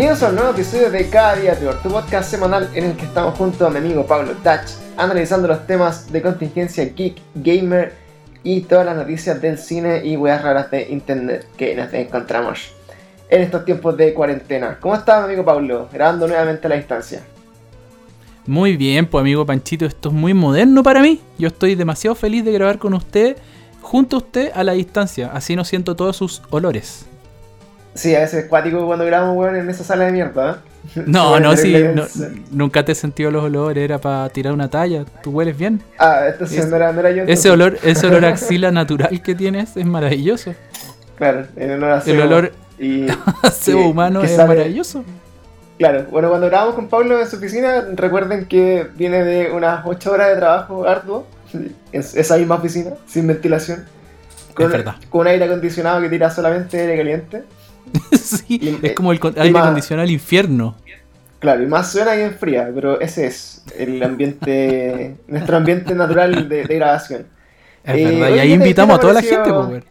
Bienvenidos a un nuevo episodio de Cada Día Peor, tu podcast semanal en el que estamos junto a mi amigo Pablo Dutch, analizando los temas de contingencia geek, gamer y todas las noticias del cine y weas raras de internet que nos encontramos en estos tiempos de cuarentena. ¿Cómo está mi amigo Pablo? Grabando nuevamente a la distancia. Muy bien, pues amigo Panchito, esto es muy moderno para mí. Yo estoy demasiado feliz de grabar con usted, junto a usted, a la distancia. Así no siento todos sus olores. Sí, a veces es cuático cuando grabamos, weón, en esa sala de mierda, ¿eh? No, no, sí, no, nunca te he sentido los olores, era para tirar una talla. Tú hueles bien. Ah, entonces Es- no, era, no era yo. Ese olor, ese olor axila natural que tienes es maravilloso. Claro, en honor a El olor Y, a cebo humano es maravilloso. Claro, bueno, cuando grabamos con Pablo en su oficina, recuerden que viene de unas 8 horas de trabajo arduo, en esa misma oficina, sin ventilación, con, Es verdad. con un aire acondicionado que tira solamente aire caliente. sí, Y- es como el aire más- acondicionado del infierno. Claro, y más suena y enfría, pero ese es el ambiente, nuestro ambiente natural de, de grabación. Es Eh, verdad, y ahí ¿qué te- invitamos a toda la gente, pues.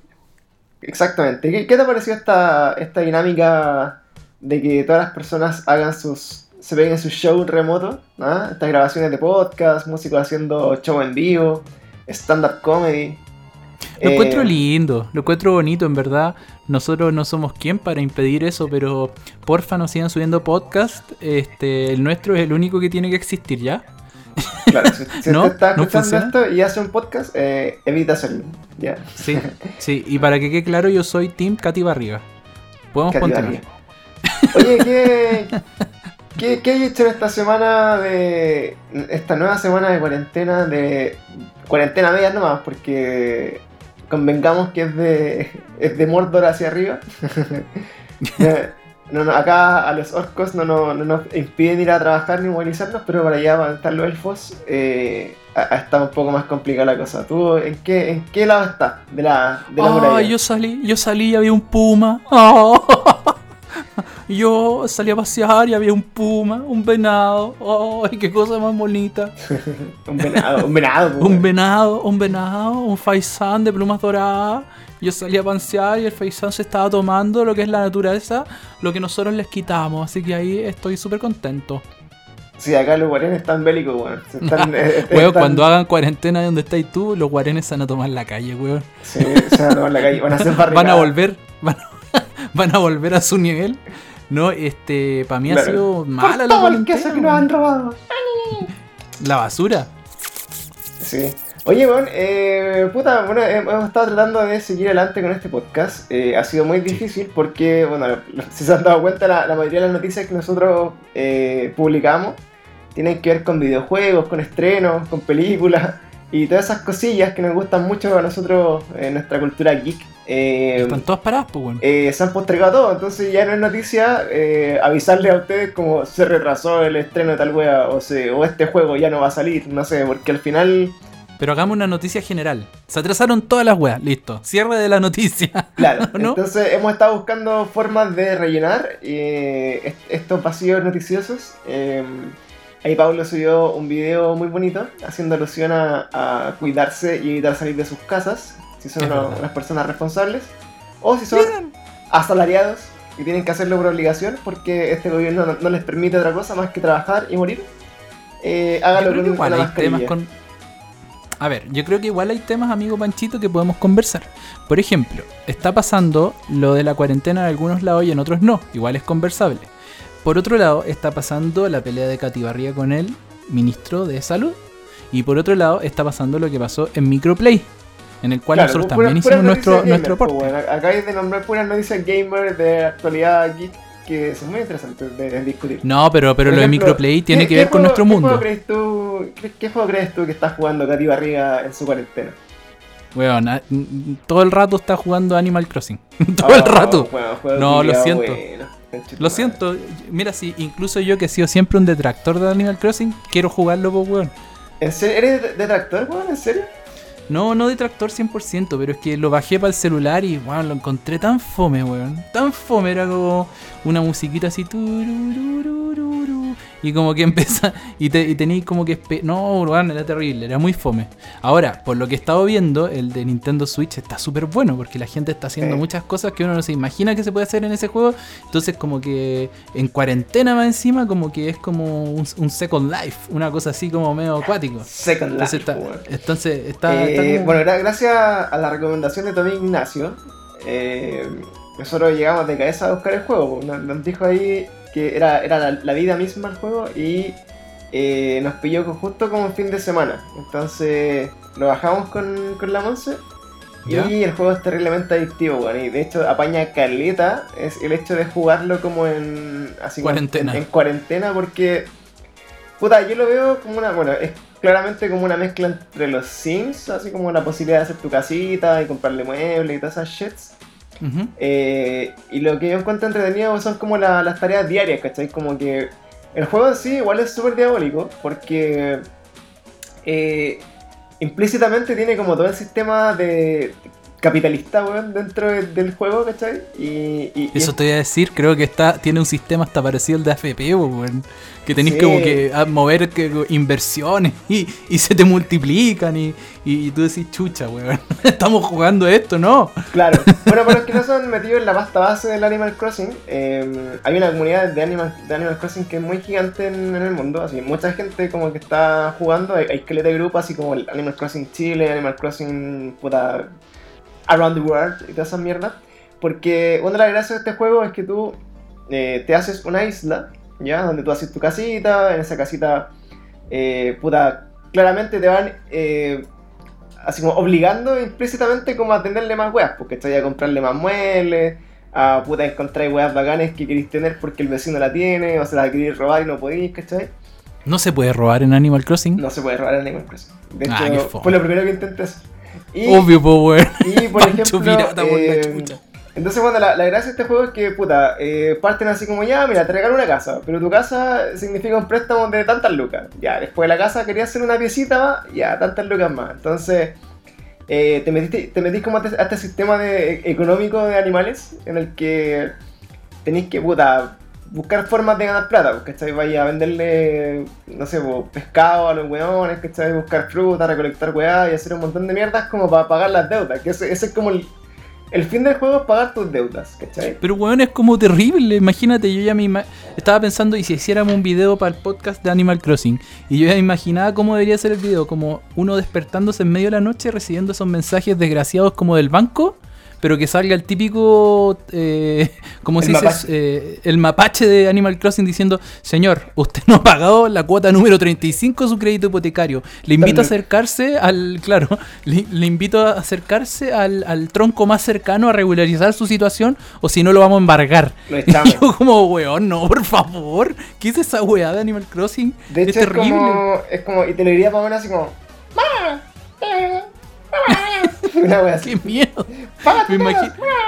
Exactamente. ¿Qué, qué te pareció esta, esta dinámica de que todas las personas hagan sus. se peguen sus shows remotos? ¿ah? Estas grabaciones de podcast, músicos haciendo show en vivo, stand-up comedy. Lo Eh, encuentro lindo, lo encuentro bonito, en verdad. Nosotros no somos quien para impedir eso, pero porfa nos sigan subiendo podcast. Este, el nuestro es el único que tiene que existir ya. Claro, si, si ¿No? usted está ¿No escuchando esto y hace un podcast, eh, evita hacerlo. Ya. Sí, sí. Y para que quede claro, yo soy Team Katy Barriga. Podemos Katy continuar. Barriga. Oye, ¿qué, qué, qué hay hecho en esta semana de. esta nueva semana de cuarentena? De. cuarentena media nomás, porque. Convengamos que es de. es de Mordor hacia arriba. No, no, acá a los orcos no, no, no nos impiden ir a trabajar ni movilizarnos, pero para allá, para estar los elfos, eh, ha- estado un poco más complicada la cosa. ¿Tú en qué, en qué lado estás de la, de la Ay, muralla? yo salí, yo salí y había un puma. Oh. Yo salí a pasear y había un puma, un venado. Ay, qué cosa más bonita. Un venado, un venado. po, Un venado, un venado, un faisán de plumas doradas. Yo salí a pansear y el faisán se estaba tomando lo que es la naturaleza, lo que nosotros les quitamos. Así que ahí estoy súper contento. Sí, acá los guarenes están bélicos, weón. Están, eh, Weón, están- cuando hagan cuarentena donde estáis tú, los guarenes se van a tomar la calle, weón. Sí, se van a tomar la calle, van a hacer Van a barricadas. volver, van a, van a volver a su nivel. No, este, para mí ha sido mala la todo el queso que nos han robado. La basura. Sí. Oye, weón, eh, puta, bueno, hem- hemos estado tratando de seguir adelante con este podcast. Eh, ha sido muy difícil porque, bueno, si se han dado cuenta, la, la mayoría de las noticias que nosotros eh, publicamos tienen que ver con videojuegos, con estrenos, con películas y todas esas cosillas que nos gustan mucho a nosotros en nuestra cultura geek. Eh, Están todas paradas, pues, weón. eh, se han postergado todo, entonces ya no es noticia eh, avisarles a ustedes como se retrasó el estreno de tal wea o, se, o este juego ya no va a salir, no sé, porque al final, Pero hagamos una noticia general. Se atrasaron todas las weas, listo. Cierre de la noticia. claro, ¿No? entonces hemos estado buscando formas de rellenar eh, est- estos vacíos noticiosos. Ahí Pablo subió un video muy bonito haciendo alusión a, a cuidarse y evitar salir de sus casas, si son uno- unas personas responsables, o si son asalariados y tienen que hacerlo por obligación porque este gobierno no, no les permite otra cosa más que trabajar y morir. Eh, hágalo con igual una hay temas mascarilla. con. A ver, yo creo que igual hay temas, amigo Panchito, que podemos conversar. Por ejemplo, está pasando lo de la cuarentena en algunos lados y en otros no. Igual es conversable. Por otro lado, está pasando la pelea de Cati Barriga con el ministro de Salud. Y por otro lado, está pasando lo que pasó en Microplay. En el cual Claro, nosotros también hicimos nuestro, nuestro aporte. pues, bueno. Acá hay de nombrar puras noticias gamer de actualidad geek que son muy interesantes de, de discutir. No, pero, pero Por lo de Microplay tiene ¿qué- que ver con nuestro ¿qué mundo. Juego crees tú, qué, qué juego crees tú que está jugando Katy Barriga en su cuarentena? Weón, n- todo el rato está jugando Animal Crossing. todo el Oh, rato. bueno, No, lo siento. bueno. Lo siento, mira, si incluso yo que he sido siempre un detractor de Animal Crossing, quiero jugarlo, pues, weón. ¿En serio? ¿Eres detractor, weón? ¿En serio? No, no detractor 100%, pero es que lo bajé para el celular y, weón, lo encontré tan fome, weón. Tan fome, era como una musiquita así. y como que empieza y, te, y tenéis como que no, weón, era terrible, era muy fome. Ahora, por lo que he estado viendo, el de Nintendo Switch está súper bueno porque la gente está haciendo Sí. muchas cosas que uno no se imagina que se puede hacer en ese juego. Entonces, como que en cuarentena más encima, como que es como un, un Second Life, una cosa así como medio acuático. Second Entonces Life, está, entonces está, Eh, está como- Bueno, gra- gracias a la recomendación de amigo Ignacio, eh, nosotros llegamos de cabeza a buscar el juego. Nos, nos dijo ahí que era, era la, la vida misma el juego y eh, nos pilló justo como un fin de semana. Entonces lo bajamos con, con la Monse ¿Ya? y el juego es terriblemente adictivo. Y de hecho apaña caleta es el hecho de jugarlo como en, así como en- Cuarentena. en cuarentena porque Puta, yo lo veo como una. Bueno, es claramente como una mezcla entre los Sims, así como la posibilidad de hacer tu casita y comprarle muebles y todas esas shits. Eh, y lo que yo encuentro entretenido son como la- las tareas diarias, ¿cachai? Como que el juego en sí igual es súper diabólico, porque eh, implícitamente tiene como todo el sistema de capitalista, weón, dentro de- del juego, ¿cachai? Y, y- y Eso te voy a decir, creo que está tiene un sistema hasta parecido al de AFP, weón. que tenéis Sí. como que a mover que, inversiones y, y se te multiplican y, y, tú decís, chucha, weón, estamos jugando esto, ¿no? Claro. Bueno, para los que no se han metido en la pasta base del Animal Crossing, eh, hay una comunidad de Animal, de Animal Crossing que es muy gigante en, en el mundo. Así, mucha gente como que está jugando. Hay, hay caleta de grupos así como el Animal Crossing Chile, Animal Crossing puta, Around the World y todas esas mierdas. Porque una de las gracias de este juego es que tú eh, te haces una isla, ¿ya? Donde tú haces tu casita, en esa casita, eh, puta, claramente te van eh, así como obligando implícitamente como a tenerle más weas, porque estoy a comprarle más muebles, a puta encontrar weas bacanes que queréis tener porque el vecino la tiene, o se la queréis robar y no podéis, ¿cachai? No se puede robar en Animal Crossing. No se puede robar en Animal Crossing. De hecho, Ah, qué fome. fue lo primero que intenté hacer. Y, Obvio, weón. y por ejemplo, pirata por la eh, entonces, bueno, la, la gracia de este juego es que, puta, eh, parten así como, ya, mira, te regalo una casa, pero tu casa significa un préstamo de tantas lucas. Ya, después de la casa querías hacer una piecita más, ya, tantas lucas más. Entonces, eh, te, metiste, te metís como a este, a este sistema de, económico de animales en el que tenéis que, puta, buscar formas de ganar plata, pues, ¿cachai? Vaya a venderle, no sé, pues, pescado a los weones, ¿cachai? Buscar fruta, recolectar weá y hacer un montón de mierdas como para pagar las deudas, que ese, es como el, el fin del juego es pagar tus deudas, ¿cachai? Pero weón, es como terrible. Imagínate, yo ya me ima- estaba pensando, y si hiciéramos un video para el podcast de Animal Crossing, y yo ya imaginaba cómo debería ser el video, como uno despertándose en medio de la noche recibiendo esos mensajes desgraciados como del banco, pero que salga el típico, eh, como se dice, mapache. Eh, el mapache de Animal Crossing diciendo, señor, usted no ha pagado la cuota número 35 de su crédito hipotecario. Le invito a acercarse al, claro, le, le invito a acercarse al, al tronco más cercano a regularizar su situación o si no lo vamos a embargar. Lo Y yo como, weón, no, por favor. ¿Qué es esa weá de Animal Crossing? De hecho, es, terrible. como, es como, y te lo diría para así como. Una wea así. Qué miedo.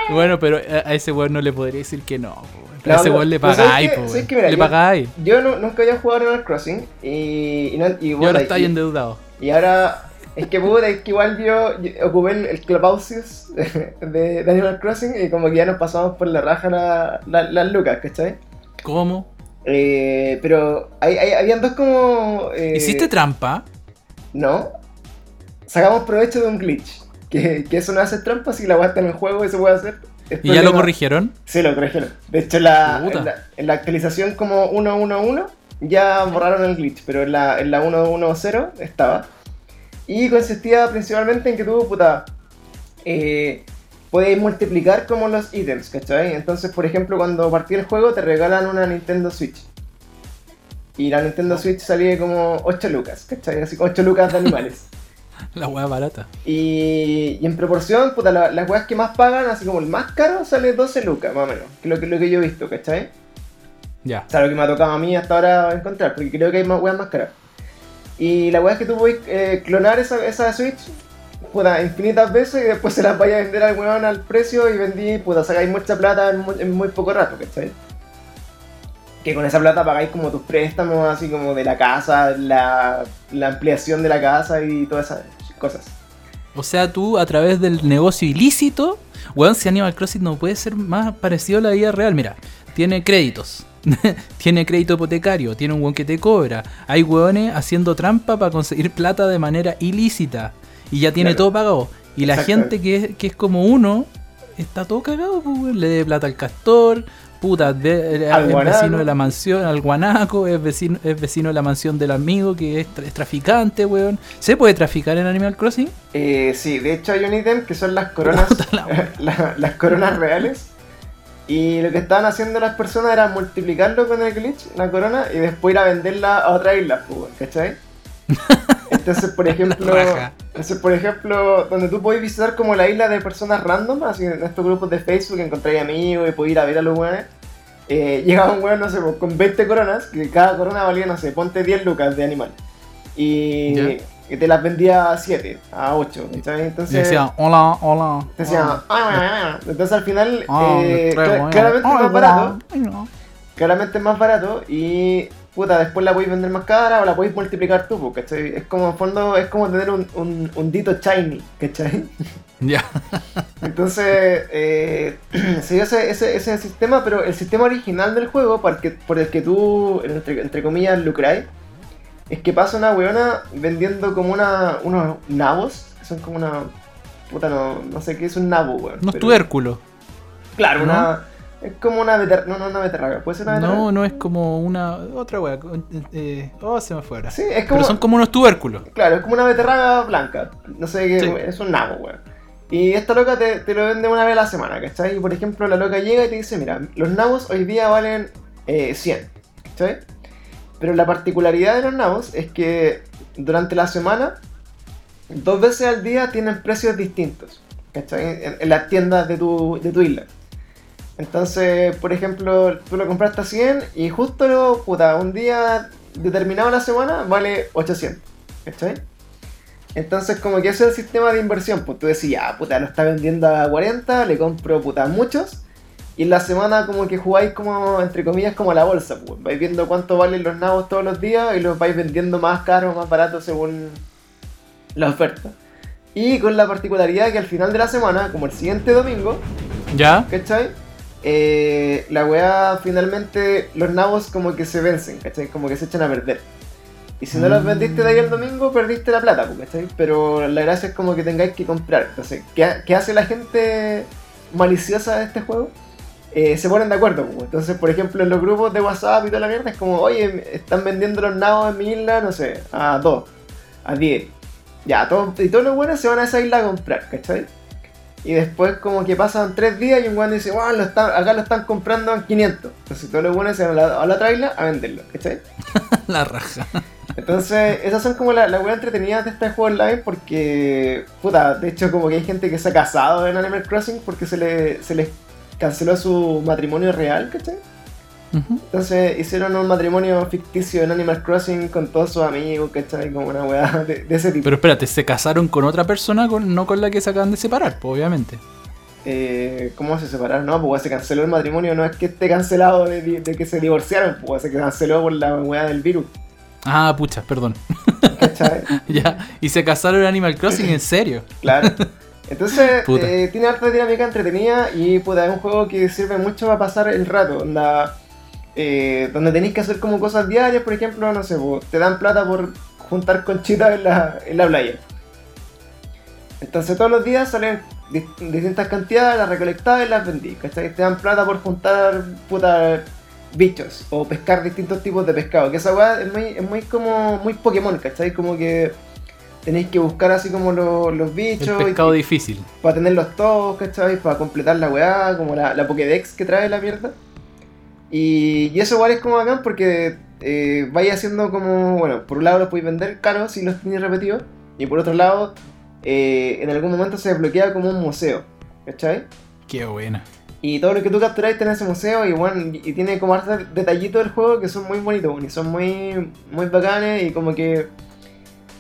Bueno, pero a ese weón no le podría decir que no. a ese weón le pero ¿sabes pagáis, po, Le yo- pagáis. Yo no- nunca había jugado Animal Crossing y, y, no- y, Y bueno, ahora está y- endeudado. y ahora es que puta, es que igual yo, yo ocupé el, el Clubhouses de, de Animal Crossing y como que ya nos pasamos por la raja la- la- las lucas, ¿cachai? ¿Cómo? Eh, pero hay, hay- habían dos como... eh, ¿Hiciste trampa? No. Sacamos provecho de un glitch. Que, que eso no hace trampa si la weá está en el juego y se puede hacer. ¿Y ya lo corrigieron? Sí, lo corrigieron. De hecho, la, en, la, en la actualización como 1.1.1 ya borraron el glitch, pero en la, en la 1.1.0 estaba. Y consistía principalmente en que tú, puta, eh, puedes multiplicar como los ítems, ¿cachai? Entonces, por ejemplo, cuando partí el juego te regalan una Nintendo Switch. Y la Nintendo Switch salía como 8 lucas, ¿cachai? Así como 8 lucas de animales. La weá barata. Y, y en proporción, puta, la- las weas que más pagan, así como el más caro, sale 12 lucas, más o menos. Que es lo que, lo que yo he visto, ¿cachai? Ya. O sea, lo que me ha tocado a mí hasta ahora encontrar, porque creo que hay más weas más caras. Y la wea es que tú puedes eh, clonar esa, esa Switch, puta, infinitas veces y después se las vaya a vender al weón al precio y vendí, puta, sacáis mucha plata en muy, en muy poco rato, ¿cachai? Que con esa plata pagáis como tus préstamos, así como de la casa, la, la ampliación de la casa y todas esas cosas. O sea, tú a través del negocio ilícito, weón, si Animal Crossing no puede ser más parecido a la vida real. Mira, tiene créditos. tiene crédito hipotecario, tiene un weón que te cobra. Hay weones haciendo trampa para conseguir plata de manera ilícita. Y ya tiene Claro. todo pagado. Y la gente que es, que es como uno, está todo cagado, pues, weón. Le debe plata al castor, puta, de- Al es vecino de la mansión, al guanaco, es vecino, es vecino de la mansión del amigo que es, tra- es traficante, weón. ¿Se puede traficar en Animal Crossing? Eh, sí, de hecho hay un ítem que son las coronas, la la- las coronas reales. Y lo que estaban haciendo las personas era multiplicarlo con el glitch, la corona, y después ir a venderla a otra isla, pues, ¿cachai? Entonces, por ejemplo, entonces, por ejemplo, donde tú podés visitar como la isla de personas random, así en estos grupos de Facebook encontráis amigos y podés ir a ver a los weones. Eh, llegaba un weón, no sé, pues, con 20 coronas, que cada corona valía, no sé, ponte 10 lucas de animal. Y, y te las vendía a 7, a 8, ¿cachai? Y Entonces, decía, hola, hola. te decía, hola. "Ay, ay, ay, ay". entonces al final, Ah, eh, traigo, eh. claramente Ay, más barato, claramente más barato y puta, después la podéis vender más cara o la podéis multiplicar tú, pues, ¿cachai? Es como en fondo, es como tener un, un, un dito shiny, ¿cachai? Ya. Entonces, eh, se dio ese, ese, ese sistema, pero el sistema original del juego, por el que, por el que tú, entre, entre comillas, lucráis, es que pasa una weona vendiendo como una, unos nabos, que son como una... Puta, no, no sé qué es un nabo, weón. Unos pero- tubérculos. Claro, ¿no? una... Es como una beterraga, no, no una beterraga, puede ser una beterraga. No, no es como una. Otra wea. eh, oh, se me fue ahora. Sí, es como... Pero son como unos tubérculos. Claro, es como una beterraga blanca. No sé qué, Sí. es un nabo, weón. Y esta loca te, te lo vende una vez a la semana, ¿cachai? Y por ejemplo, la loca llega y te dice, mira, los nabos hoy día valen eh, 100, ¿cachai? Pero la particularidad de los nabos es que durante la semana, dos veces al día tienen precios distintos, ¿cachai? En, en las tiendas de tu, de tu isla. Entonces, por ejemplo, tú lo compraste a 100 y justo lo, puta, un día determinado en la semana vale 800, ¿cachai? Entonces, como que ese es el sistema de inversión, pues tú decías, ah, puta, lo está vendiendo a 40, le compro, puta, muchos. Y en la semana como que jugáis como, entre comillas, como a la bolsa, pues. Vais viendo cuánto valen los nabos todos los días y los vais vendiendo más caros, más baratos según la oferta. Y con la particularidad que al final de la semana, como el siguiente domingo, ¿Ya? ¿cachai? Eh, la weá finalmente, los nabos como que se vencen, ¿cachai? Como que se echan a perder. Y si no los Mm. vendiste de ahí el domingo, perdiste la plata, pues, ¿cachai? Pero la gracia es como que tengáis que comprar. Entonces, ¿qué, qué hace la gente maliciosa de este juego? Eh, se ponen de acuerdo, pues. Entonces, por ejemplo, en los grupos de WhatsApp y toda la mierda, es como, oye, están vendiendo los nabos en mi isla, no sé, a 2, a 10. Ya, todos, y todos los buenos se van a esa isla a comprar, ¿cachai? Y después como que pasan 3 días y un weón dice, wow, lo están, acá lo están comprando en 500. Entonces todos los buenos se van a la, a la otra isla a venderlo, ¿cachai? La raja. Entonces, esas son como las la entretenidas de este juego online porque, puta, de hecho como que hay gente que se ha casado en Animal Crossing porque se, le, se les canceló su matrimonio real, ¿cachai? Entonces hicieron un matrimonio ficticio en Animal Crossing con todos sus amigos, ¿cachai? Como una wea de, de ese tipo. Pero espérate, se casaron con otra persona, con- no con la que se acaban de separar, pues, obviamente. Eh, ¿Cómo se separaron? No, pues se canceló el matrimonio, no es que esté cancelado de, que se divorciaron, pues se canceló por la weá del virus, Ah, pucha, perdón. ¿cachai? ya. Y se casaron en Animal Crossing, en serio. Claro. Entonces, eh, tiene harta dinámica entretenida y puta, es un juego que sirve mucho para pasar el rato. Onda, eh, donde tenéis que hacer como cosas diarias, por ejemplo, no sé, te dan plata por juntar conchitas en la, en la playa. Entonces todos los días salen di- distintas cantidades, las recolectabas y las vendí, ¿cachai? Te dan plata por juntar puta bichos o pescar distintos tipos de pescado. Que esa weá es muy, es muy como muy Pokémon, ¿cachai? Como que tenéis que buscar así como lo- los El bichos y- pescado y- difícil. para tenerlos todos, ¿cachai? Para completar la weá, como la, la Pokédex que trae la mierda. Y, y eso igual es como bacán porque eh, vais haciendo como, bueno, por un lado los podéis vender caros si los tenéis repetidos, y por otro lado, eh, en algún momento se desbloquea como un museo, ¿cachai? Qué buena. Y todo lo que tú capturáis está en ese museo y bueno, y tiene como hartos detallitos del juego que son muy bonitos y son muy, muy bacanes y como que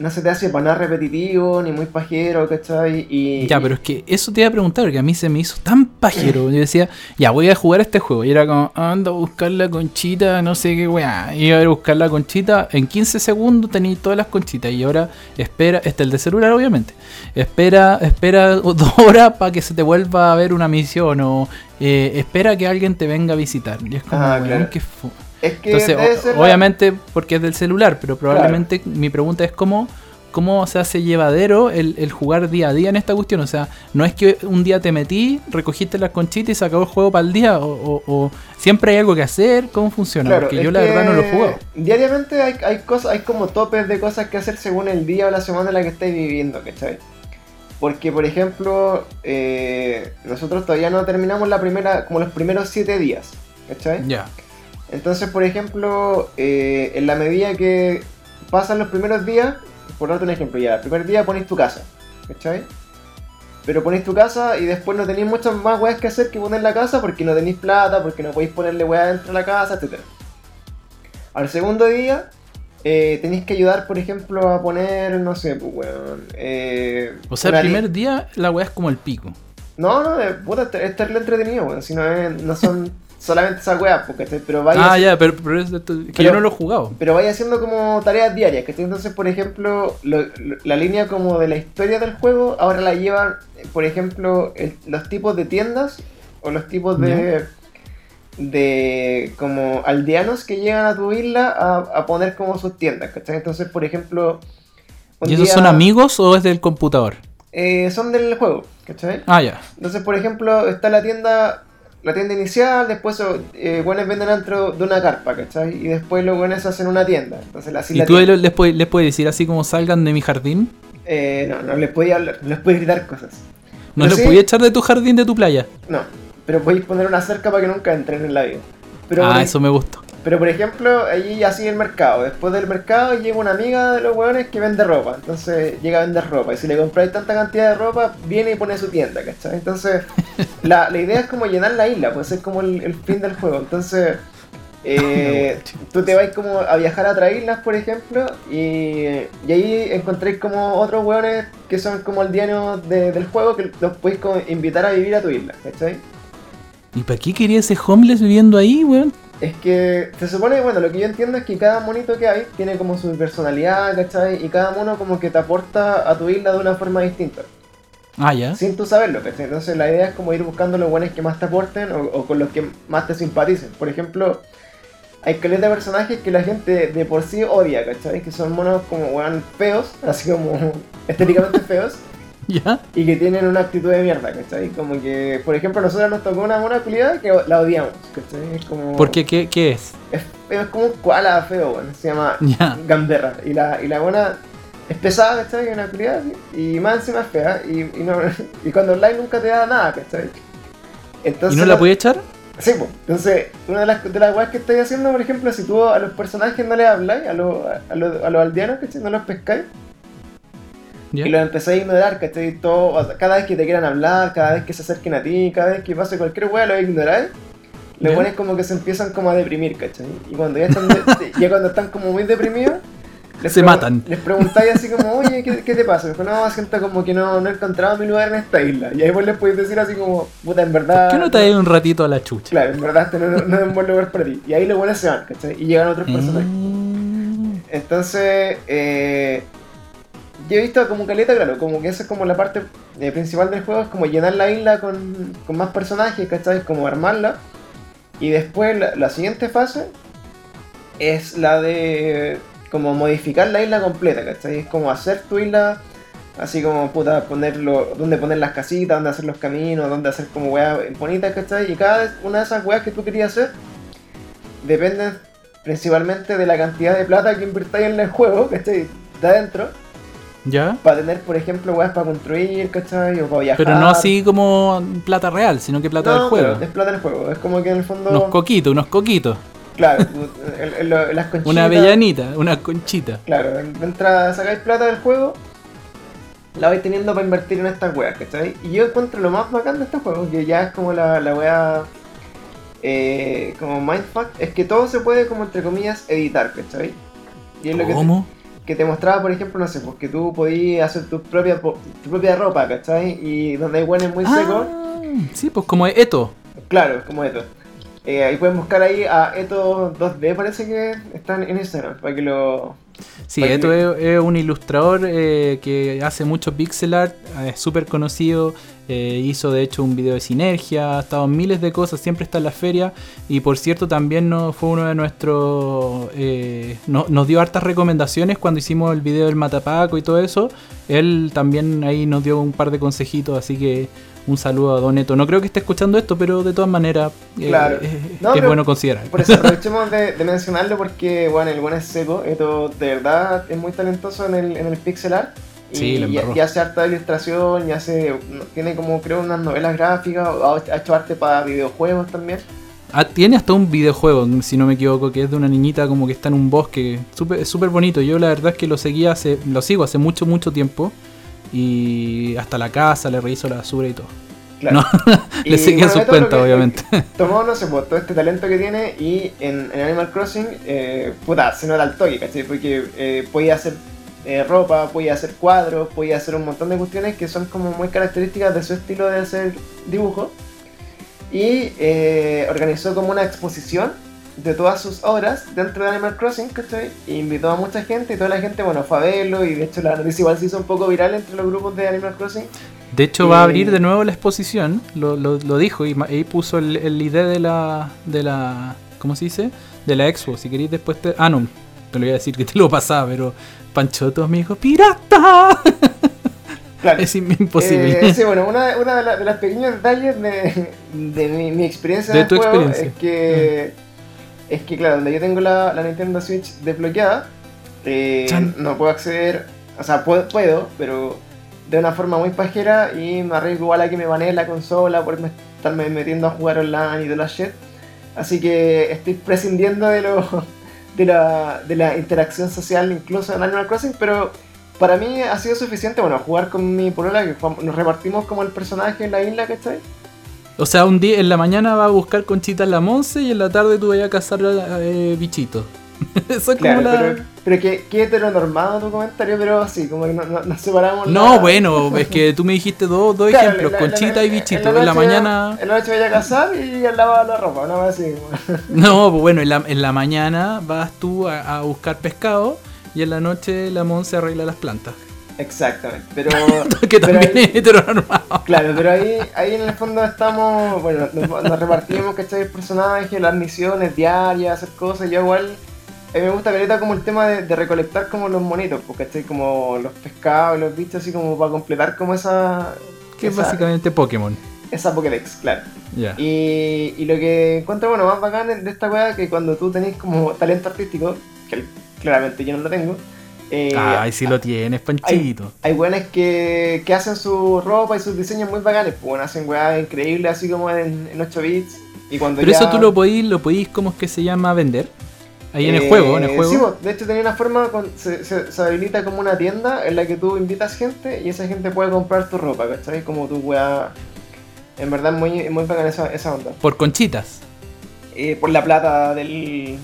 no se te hace para nada repetitivo, ni muy pajero, ¿cachai? Y, Ya, pero es que eso te iba a preguntar, porque a mí se me hizo tan pajero. Yo decía, ya voy a jugar este juego. Y era como, ando a buscar la conchita, no sé qué weá. Y iba a buscar la conchita. En 15 segundos tenéis todas las conchitas. Y ahora espera, este es el de celular, obviamente. Espera, espera dos horas para que se te vuelva a ver una misión. O eh, espera que alguien te venga a visitar. Y es como, Ah, claro. qué es que Entonces, o- la- obviamente porque es del celular, pero probablemente mi pregunta es cómo, cómo se hace llevadero el, el jugar día a día en esta cuestión. O sea, no es que un día te metí, recogiste las conchitas y se acabó el juego para el día, o, o- o siempre hay algo que hacer, ¿cómo funciona? Claro, porque yo la verdad no lo jugado. Diariamente hay, hay cosas, hay como topes de cosas que hacer según el día o la semana en la que estáis viviendo, ¿cachai? Porque, por ejemplo, eh, nosotros todavía no terminamos la primera, como los primeros siete días, ¿cachai? Ya. Entonces, por ejemplo, eh, en la medida que pasan los primeros días, por darte un ejemplo, ya, el primer día ponéis tu casa, ¿cachai? Pero ponéis tu casa y después no tenéis muchas más weas que hacer que poner la casa porque no tenéis plata, porque no podéis ponerle weas dentro de la casa, etc. Al segundo día, eh, tenéis que ayudar, por ejemplo, a poner, no sé, pues weón. eh, O sea, el primer día la weá es como el pico. No, no, de puta, es es terrible entretenido, weón. Si no, es- no son solamente esas weas, porque pero vaya Ah, ya, pero, pero es que Pero- yo no lo he jugado. pero vaya haciendo como tareas diarias, que entonces, por ejemplo, lo- lo- la línea como de la historia del juego, ahora la llevan, por ejemplo, el- los tipos de tiendas o los tipos de, de como aldeanos que llegan a tu isla a, a poner como sus tiendas, ¿cachai? Entonces, por ejemplo, un ¿Y esos día- son amigos o es del computador? eh, son del juego, ¿cachai? Ah, ya. Entonces, por ejemplo, está la tienda la tienda inicial, después eh, buenos venden dentro de una carpa, ¿cachai? Y después los buenos hacen una tienda. Entonces, así ¿Y la tú tienda- les puedes, les puedes decir así como salgan de mi jardín? Eh, no, no les podía hablar, no les podía gritar cosas. ¿No Pero les sí- podía echar de tu jardín de tu playa? No, pero podéis poner una cerca para que nunca entren en la vida. Pero, ah, eso me gustó. pero por ejemplo, allí así el mercado. Después del mercado llega una amiga de los hueones que vende ropa. Entonces llega a vender ropa. Y si le compráis tanta cantidad de ropa, viene y pone su tienda, ¿cachai? Entonces, la, la idea es como llenar la isla, pues es como el, el fin del juego. Entonces, eh, tú te vais como a viajar a otras islas, por ejemplo, y, y ahí encontréis como otros hueones que son como aldeanos de- del juego que los podéis como invitar a vivir a tu isla, ¿cachai? ¿Y para qué quería ese homeless viviendo ahí, weón? Es que se supone, bueno, lo que yo entiendo es que cada monito que hay tiene como su personalidad, ¿cachai? Y cada mono como que te aporta a tu isla de una forma distinta, Ah, ya. sin tú saberlo, ¿cachai? Entonces la idea es como ir buscando los buenos que más te aporten o, o con los que más te simpaticen. Por ejemplo, hay caleta de personajes que la gente de por sí odia, ¿cachai? Que son monos como, weón, feos, así como estéticamente feos. ¿Ya? y que tienen una actitud de mierda, ¿cachai? Como que, por ejemplo, a nosotros nos tocó una mona culiada que la odiamos, ¿cachai? Es como... ¿Por qué? ¿Qué, qué es? Es, es como un koala feo, bueno, se llama Ya. Gamberra. Y la, y la buena es pesada, ¿cachai? Es una culiada, y más encima es fea, y, y, no, y cuando online nunca te da nada, ¿cachai? ¿Y Entonces, no la puede echar? Sí, pues. Entonces, una de las, de las weas que estoy haciendo, por ejemplo, si tú a los personajes no les habláis, a los, a los, a los aldeanos, ¿cachai? No los pescáis, y los empezáis a ignorar, ¿cachai? Todo, o sea, cada vez que te quieran hablar, cada vez que se acerquen a ti, cada vez que pase cualquier wea, lo ignoráis. Los Ya. buenos como que se empiezan como a deprimir, ¿cachai? Y cuando ya están, de- ya cuando están como muy deprimidos, les Se matan. Les preguntáis así como, oye, ¿qué, qué te pasa? Me dijo, no, siento como que no, no he encontrado mi lugar en esta isla. Y ahí vos les podéis decir así como, puta, en verdad... ¿Por qué no te das un ratito a la chucha? Claro, en verdad este no, no, no es un buen lugar para ti. Y ahí los buenos se van, ¿cachai? Y llegan otros personajes. Mm. Entonces, eh, yo he visto como caleta, claro, como que esa es como la parte eh, principal del juego, es como llenar la isla con, con más personajes, ¿cachai? Como armarla. Y después la, la siguiente fase es la de como modificar la isla completa, ¿cachai? Es como hacer tu isla, así como puta, ponerlo, dónde poner las casitas, dónde hacer los caminos, dónde hacer como weas bonitas, ¿cachai? Y cada una de esas weas que tú querías hacer dependen principalmente de la cantidad de plata que invirtáis en el juego, ¿cachai? De adentro, ¿Ya? para tener, por ejemplo, weas para construir, ¿cachai? O para viajar. Pero no así como plata real, sino que plata No, del juego. es plata del juego. Es como que en el fondo. Unos coquitos, unos coquitos. Claro, el- el- el- las conchitas. Una avellanita, una conchita. Claro, mientras sacáis plata del juego, la vais teniendo para invertir en estas weas, ¿cachai? Y yo encuentro lo más bacán de este juego, que ya es como la, la wea. Eh, como mindfuck, es que todo se puede, como entre comillas, editar, ¿cachai? Y es lo que te- ¿Cómo? que te mostraba, por ejemplo, no sé, pues que tú podías hacer tu propia, tu propia ropa, ¿cachai? Y donde hay buenos muy secos, Ah, sí, pues como Eto. claro, como esto. Eh, ahí pueden buscar ahí a Eto 2D, parece que están en Instagram, para que lo... Sí, Eto que- es, es un ilustrador eh, que hace mucho pixel art, eh, es súper conocido, eh, hizo de hecho un video de sinergia, ha estado en miles de cosas, siempre está en la feria y por cierto también no, fue uno de nuestros... eh, no- nos dio hartas recomendaciones cuando hicimos el video del Matapaco y todo eso, él también ahí nos dio un par de consejitos, así que un saludo a Don Eto. No creo que esté escuchando esto, pero de todas maneras eh, Claro. eh, No, es bueno considerar. Por eso aprovechemos de, de mencionarlo porque, bueno, el buen es seco, Eto de verdad es muy talentoso en el, en el pixel art. Y, Sí, la y- embarró. y hace harta ilustración, y hace, tiene como creo unas novelas gráficas, ha hecho arte para videojuegos también. Ah, tiene hasta un videojuego, si no me equivoco, que es de una niñita como que está en un bosque. Súper- es súper bonito. Yo la verdad es que lo seguía hace, lo sigo hace mucho, mucho tiempo. Y hasta la casa, le reviso la basura y todo. Claro. Le seguía bueno, su Eto lo cuenta, que- obviamente. Tomó, no sé, pues, todo este talento que tiene y en, en Animal Crossing, eh, puta, se nota el toque, ¿cachai? Porque eh, podía hacer eh, ropa, podía hacer cuadros, podía hacer un montón de cuestiones que son como muy características de su estilo de hacer dibujo. Y eh, organizó como una exposición de todas sus obras dentro de Animal Crossing, ¿cachai? E invitó a mucha gente y toda la gente, bueno, fue a verlo y de hecho la noticia igual se hizo un poco viral entre los grupos de Animal Crossing. De hecho, va a abrir de nuevo la exposición. Lo, lo- lo dijo y ahí puso el, el ID de la, de la. ¿Cómo se dice? De la expo. Si queréis después te. Ah, no. Te lo iba a decir que te lo pasaba, pero. Panchoto me dijo: ¡Pirata! Claro. Es im- imposible. Eh, sí, bueno, una, una de, la- de las pequeños detalles de, de mi, mi experiencia De en el tu juego experiencia. Mm. es que, es que, claro, donde yo tengo la, la Nintendo Switch desbloqueada, eh, no puedo acceder, o sea, puedo, puedo, pero de una forma muy pajera y me arriesgo igual a que me banee la consola por me- estarme metiendo a jugar online y de la shit. Así que estoy prescindiendo de, lo, de, la, de la interacción social incluso en Animal Crossing, pero para mí ha sido suficiente, bueno, jugar con mi polola, que nos repartimos como el personaje en la isla, ¿cachai? O sea, un día en la mañana va a buscar conchitas la Monse y en la tarde tú vas a cazar eh, bichitos. Eso es Claro, como la. pero, pero que, que heteronormado tu comentario, pero sí, como que no- no- nos separamos. No, la- bueno, es que tú me dijiste dos, dos Claro, ejemplos, la- conchita y bichito. En En la noche- mañana. En la noche voy a cazar y al lavado la ropa, una vez así. No, pues bueno, en la, en la mañana vas tú a, a buscar pescado y en la noche la Monse arregla las plantas. Exactamente, pero. que pero también ahí- es heteronormado. Claro, pero ahí, ahí en el fondo estamos, bueno, nos, nos repartimos, ¿cachai? El personaje, las misiones diarias, hacer cosas, yo igual, a mí me gusta caleta como el tema de, de recolectar como los monitos, pues, ¿cachai? Como los pescados, los bichos, así como para completar como esa... Que es básicamente Pokémon. esa Pokédex, claro. Ya. Y, y lo que encuentro, bueno, más bacán de esta weá es que cuando tú tenés como talento artístico, que claramente yo no lo tengo, eh, Ay, si lo tienes, Panchito. hay weones que, que hacen su ropa y sus diseños muy bacanes, pues bueno, hacen weas increíbles así como en, en 8 bits. Y cuando Pero ya- eso tú lo podís, lo podís, ¿cómo es que se llama? Vender. Ahí en el Eh, juego, en el juego. Sí, pues, de hecho tenía una forma, con- se, se- se habilita como una tienda en la que tú invitas gente y esa gente puede comprar tu ropa, ¿cachai? Como tu wea... En verdad muy, muy bacana esa, esa onda. Por conchitas Eh, por la plata del,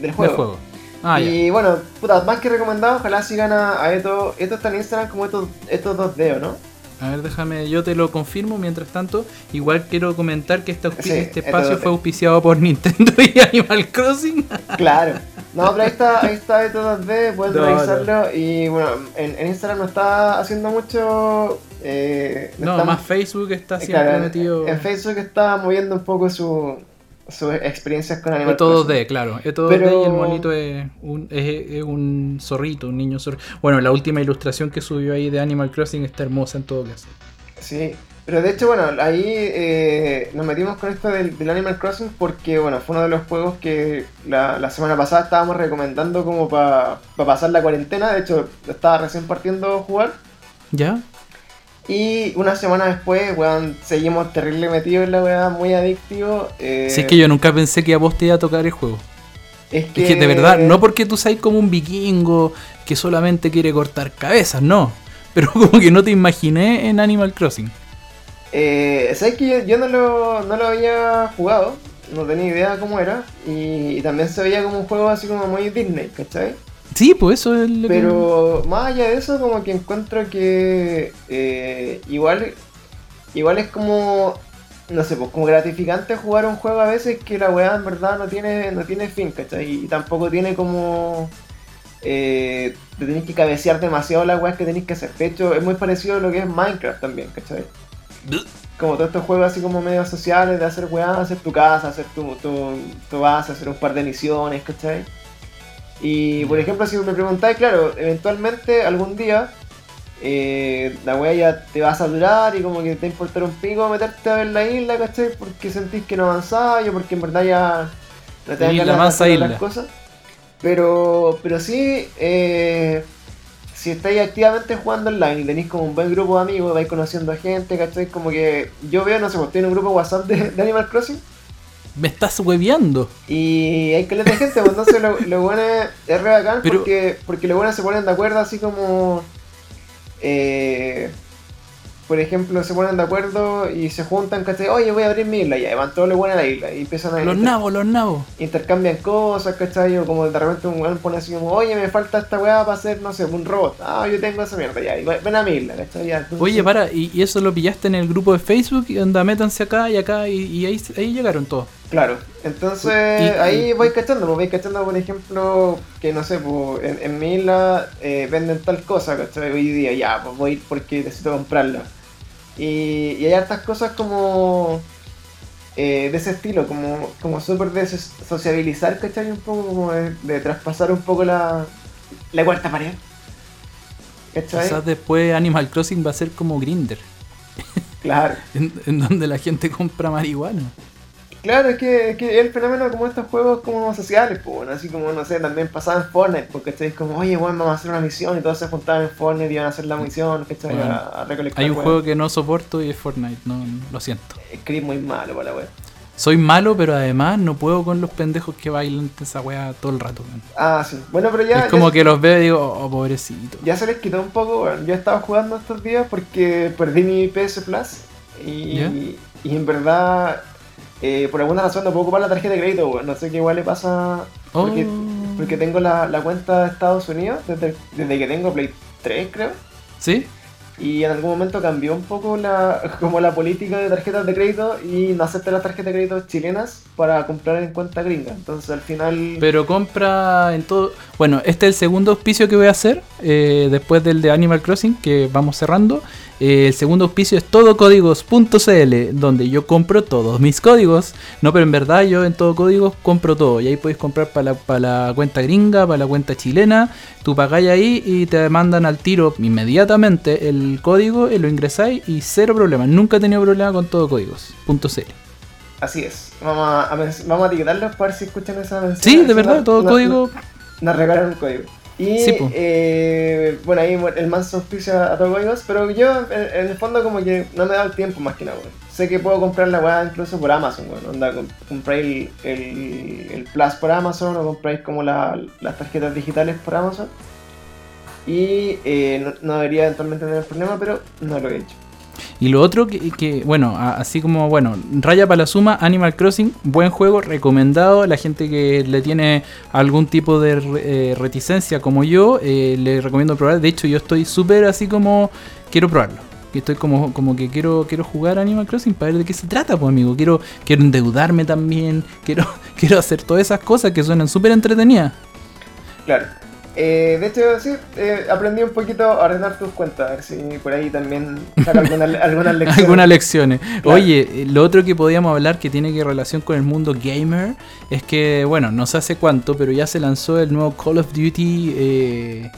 del juego. del juego. Ah, y bueno, puta, más que recomendado, ojalá sigan a, a Eto. Eto está en Instagram como estos, estos dos dedos, ¿no? A ver, déjame, yo te lo confirmo. Mientras tanto, igual quiero comentar que este, Sí, este espacio fue auspiciado por Nintendo y Animal Crossing. Claro. No, pero ahí está, ahí está de todos D, pueden No, revisarlo. Y bueno, en, en Instagram no está haciendo mucho. Eh, No, está- más Facebook está eh, siempre claro, en- metido. En, Facebook está moviendo un poco su, sus experiencias con Animal Es todo. D, claro. Es todo Pero- D y el monito es un, es, es un zorrito, un niño zorrito. Bueno, la última ilustración que subió ahí de Animal Crossing está hermosa en todo caso. Sí, pero de hecho, bueno, ahí eh, nos metimos con esto del, del Animal Crossing porque, bueno, fue uno de los juegos que la, la semana pasada estábamos recomendando como para pasar la cuarentena. De hecho, estaba recién partiendo a jugar. ¿Ya? Y una semana después, weón, seguimos terrible metidos en la weá, muy adictivo. eh, Si es que yo nunca pensé que a vos te iba a tocar el juego. es Es que de verdad, no porque tú seas como un vikingo que solamente quiere cortar cabezas, no. Pero como que no te imaginé en Animal Crossing. Eh, ¿Sabes que yo, yo no, lo, no lo había jugado? No tenía idea cómo era. Y, y también se veía como un juego así como muy Disney, ¿cachai? Sí, pues eso es lo Pero más allá de eso, como que encuentro que eh, igual, igual es como, no sé, pues como gratificante jugar un juego a veces que la weá en verdad no tiene, no tiene fin, ¿cachai? Y tampoco tiene como... Eh, te tenés que cabecear demasiado las weas que tenés que hacer. De hecho, es muy parecido a lo que es Minecraft también, ¿cachai? Como todos estos juegos así como medios sociales, de hacer weá, hacer tu casa, hacer tu, tu, tu base, hacer un par de misiones, ¿cachai? Y por ejemplo, si me preguntáis, claro, eventualmente algún día eh, la wea ya te va a saturar y como que te va a importar un pico meterte a ver la isla, ¿cachai? Porque sentís que no avanzás o porque en verdad ya no te dan de mansa hacer isla. las cosas. Pero, pero sí, eh, si estáis activamente jugando online y tenéis como un buen grupo de amigos, vais conociendo a gente, ¿cachai? Como que yo veo, no sé, pues estoy en un grupo WhatsApp de, de Animal Crossing Me estás hueveando. y hay que de gente, pues entonces lo, lo bueno es, re bacán Pero- porque, porque lo bueno se ponen de acuerdo así como... eh, por ejemplo, se ponen de acuerdo y se juntan, ¿cachai? Oye, voy a abrir mi isla, y van todos los buenos a la isla y empiezan a... Los nabos, los nabos. intercambian cosas, ¿cachai? O como de repente un weón pone así como, oye, me falta esta weá para hacer, no sé, un robot. Ah, yo tengo esa mierda, ya, y ven a mi isla, ¿cachai? Ya, entonces- Oye, para, y, eso lo pillaste en el grupo de Facebook y anda, métanse acá y acá y, y ahí, ahí llegaron todos. Claro, entonces Y- ahí y- voy cachando, pues voy cachando, por ejemplo, que no sé, pues en, en mi isla eh, venden tal cosa, ¿cachai? Hoy día, ya, pues voy a ir porque necesito comprarla. Y, y hay hartas cosas como eh, de ese estilo, como, como súper de so- sociabilizar, ¿cachai? Un poco como de, de traspasar un poco la, la cuarta pared. ¿Cachai? Quizás después Animal Crossing va a ser como Grinder, Claro. en, en donde la gente compra marihuana. Claro, es que, es que el fenómeno como estos juegos como sociales, pues bueno, así como, no sé, también pasaba en Fortnite, porque estáis como, oye, bueno, vamos a hacer una misión y todos se juntaban en Fortnite y iban a hacer la misión, ¿cachai? Bueno, a, a recolectar Hay un juego que no soporto y es Fortnite, no, lo siento. Script muy malo para la wea. Soy malo, pero además no puedo con los pendejos que bailan esa weá todo el rato. man. Ah, sí. Bueno, pero ya, es como ya, que los veo y digo, oh, pobrecito. ya se les quitó un poco, bueno, yo estaba jugando estos días porque perdí mi PS Plus y, y en verdad, eh, por alguna razón no puedo ocupar la tarjeta de crédito, weón. no sé qué igual le pasa, porque, Oh. porque tengo la, la cuenta de Estados Unidos desde, desde que tengo Play 3, creo. ¿Sí? Y en algún momento cambió un poco la, como la política de tarjetas de crédito y no acepta las tarjetas de crédito chilenas para comprar en cuenta gringa. Entonces al final... Pero compra en todo. Bueno, este es el segundo auspicio que voy a hacer eh, después del de Animal Crossing, que vamos cerrando. Eh, el segundo auspicio es todocódigos.cl, donde yo compro todos mis códigos. No, pero en verdad yo en todo códigos compro todo. Y ahí podéis comprar para la, pa' la cuenta gringa, para la cuenta chilena. Tú pagáis ahí y te mandan al tiro inmediatamente el código, y lo ingresáis y cero problema. Nunca he tenido problema con todocódigos.cl. Así es. Vamos a, a vamos a etiquetarlos para ver si escuchan esa mención. Sí, de verdad, todo código. no- Nos regalan un código. Y Sí, eh, bueno, ahí el manso auspicia a todo códigos, pero yo en, el fondo como que no me da el tiempo más que nada. Sé que puedo comprar la weá incluso por Amazon, weón. Onda, comp- compráis el, el, el Plus por Amazon o compráis como la- las tarjetas digitales por Amazon. Y eh, no, no debería eventualmente tener problema, pero no lo he hecho. Y lo otro que, bueno, así como, bueno, raya para la suma, Animal Crossing, buen juego, recomendado. La gente que le tiene algún tipo de eh, reticencia como yo, eh, le recomiendo probar. De hecho, yo estoy súper así como, quiero probarlo. Estoy como, como que quiero, quiero jugar Animal Crossing para ver de qué se trata, pues amigo. Quiero, quiero endeudarme también, quiero, quiero hacer todas esas cosas que suenan súper entretenidas. Claro. Eh, de hecho, sí, eh, aprendí un poquito a ordenar tus cuentas, a ver si por ahí también saca algunas, algunas lecciones. Algunas lecciones. Claro. Oye, eh, lo otro que podíamos hablar que tiene que relación con el mundo gamer es que, bueno, no sé hace cuánto, pero ya se lanzó el nuevo Call of Duty eh,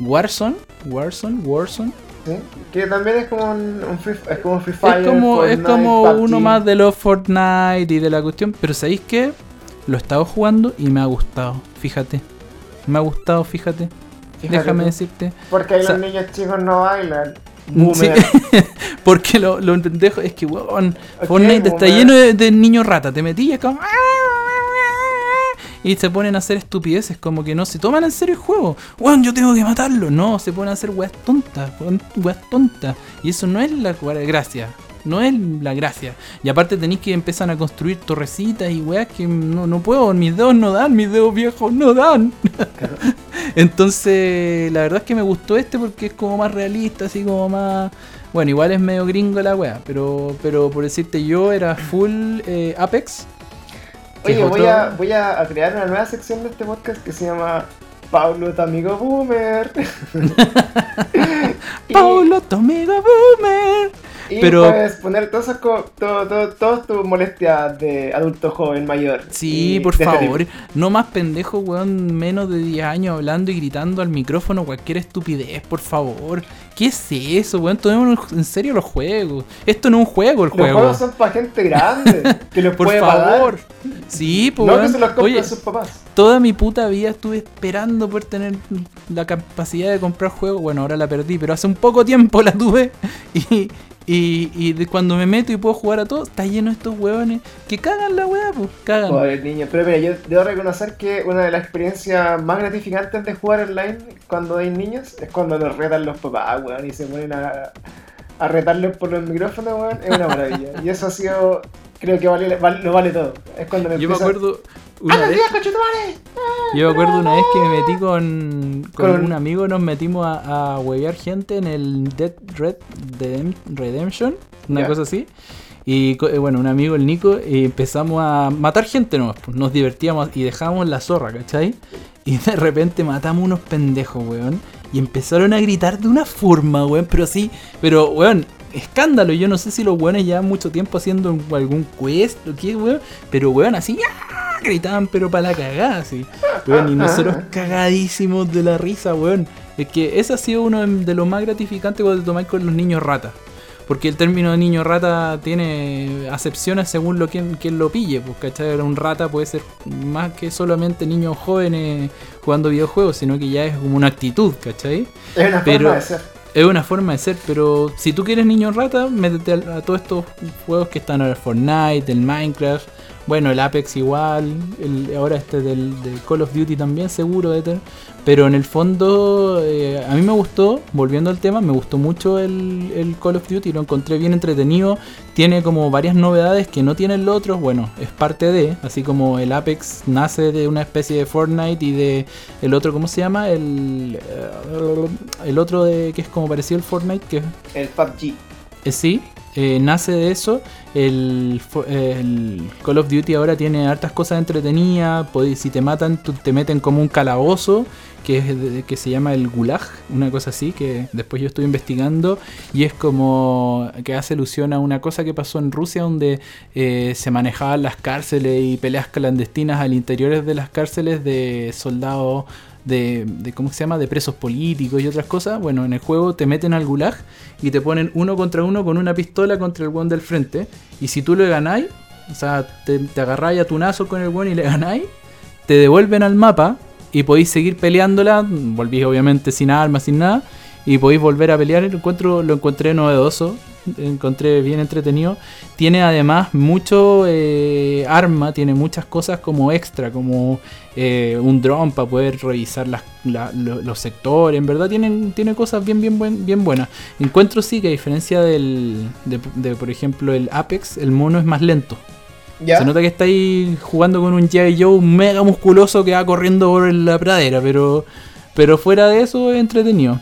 Warzone. Warzone, Warzone. Sí, Que también es como un, un free, es como Free Fire. es como, es Fortnite, como PUBG. uno más de los Fortnite y de la cuestión. Pero ¿sabéis qué? Lo he estado jugando y me ha gustado, fíjate. Me ha gustado, fíjate. Fíjate Déjame tú. decirte. Porque ahí O sea- los niños chicos no bailan. Sí, Boomer. porque lo, lo pendejo es que, weón, Ok, Fortnite está lleno de, de niños rata. Te metías como. Y se ponen a hacer estupideces, como que no se toman en serio el juego. Weón, yo tengo que matarlo. No, se ponen a hacer weas tontas, weas tontas. Y eso no es la gracia. No es la gracia. Y aparte tenéis que empezar a construir torrecitas y weas que no, no puedo. Mis dedos no dan, mis dedos viejos no dan. Entonces, la verdad es que me gustó este porque es como más realista, así como más. Bueno, igual es medio gringo la wea, pero, pero por decirte yo era full eh, Apex. Oye, voy a, voy a crear una nueva sección de este podcast que se llama Pablo, tu amigo boomer. Paulo, tu amigo boomer. Y Pero- puedes poner todas esas todo, todo, todas tus molestias de adulto joven mayor. Sí, por este favor. No más pendejo, weón, menos de 10 años hablando y gritando al micrófono cualquier estupidez, por favor. ¿Qué es eso, weón? Tomémonos en serio los juegos. Esto no es un juego, el Los juego. juegos son para gente grande, que los Por puede favor. pagar. Sí, pues, No que se los Oye, sus papás. toda mi puta vida estuve esperando poder tener la capacidad de comprar juegos. Bueno, ahora la perdí, pero hace un poco tiempo la tuve. Y, y, y de cuando me meto y puedo jugar a todo, está lleno de estos hueones que cagan la weá, pues, cagan. Pobre niño. Pero mira, yo debo reconocer que una de las experiencias más gratificantes de jugar online cuando hay niños es cuando los retan los papás, weón, y se ponen a, a retarlos por los micrófonos, weón. Es una maravilla. y eso ha sido, creo que vale, vale- lo vale todo. Es cuando me Yo me acuerdo una ¡Ah, los vez, días, conchetumare! yo me acuerdo una vez que me metí con, con Con- un amigo, nos metimos a, a huevear gente en el Dead Red Redem- Redemption, una cosa así. Y eh, bueno, un amigo, el Nico, y empezamos a matar gente nomás, pues, nos divertíamos y dejábamos la zorra, ¿cachai? Y de repente matamos unos pendejos, weón. Y empezaron a gritar de una forma, weón, pero sí, pero, weón, escándalo. Yo no sé si los weones llevan mucho tiempo haciendo algún quest o qué, weón. Pero, weón, así, ¡ah! gritaban, pero para la cagada, así. Weón, y nosotros cagadísimos de la risa, weón. Es que ese ha sido uno de los más gratificantes cuando te tomáis con los niños ratas. Porque el término de niño rata tiene acepciones según lo quien, quien lo pille, pues, ¿cachai? Un rata puede ser más que solamente niños jóvenes jugando videojuegos, sino que ya es como una actitud, ¿cachai? Es una Pero- forma de ser. Es una forma de ser, pero si tú quieres niño rata, métete a, a todos estos juegos que están ahora, Fortnite, el Minecraft, bueno, el Apex igual, el, ahora este del, del Call of Duty también seguro de tener. Pero en el fondo, eh, a mí me gustó, volviendo al tema, me gustó mucho el, el Call of Duty, lo encontré bien entretenido, tiene como varias novedades que no tienen los otros, bueno, es parte de, así como el Apex nace de una especie de Fortnite y de el otro, ¿cómo se llama? El, eh, el otro de, que es como parecido al Fortnite, que El PUBG. eh, sí, eh, nace de eso. El, el Call of Duty ahora tiene hartas cosas entretenidas. Si te matan, te meten como un calabozo que, es de- que se llama el Gulag, una cosa así, que después yo estuve investigando. Y es como que hace alusión a una cosa que pasó en Rusia, donde eh, se manejaban las cárceles y peleas clandestinas al interior de las cárceles de soldados. De, de, ¿cómo se llama? De presos políticos y otras cosas. Bueno, en el juego te meten al gulag y te ponen uno contra uno con una pistola contra el one del frente. Y si tú le ganáis, o sea, te, te agarráis a tunazo con el one y le ganáis, te devuelven al mapa y podéis seguir peleándola. Volvís obviamente sin armas, sin nada. Y podéis volver a pelear. Lo, encuentro, lo encontré novedoso. Encontré bien entretenido. Tiene además mucho eh, arma, tiene muchas cosas como extra, como eh, un dron para poder revisar lo- los sectores. En verdad tienen, tiene cosas bien, bien, buen- bien buenas. Encuentro sí que a diferencia del, de, de, por ejemplo, el Apex, el mono es más lento. Se nota que estáis jugando con un G.I. Joe mega musculoso que va corriendo por la pradera, pero, pero fuera de eso es entretenido.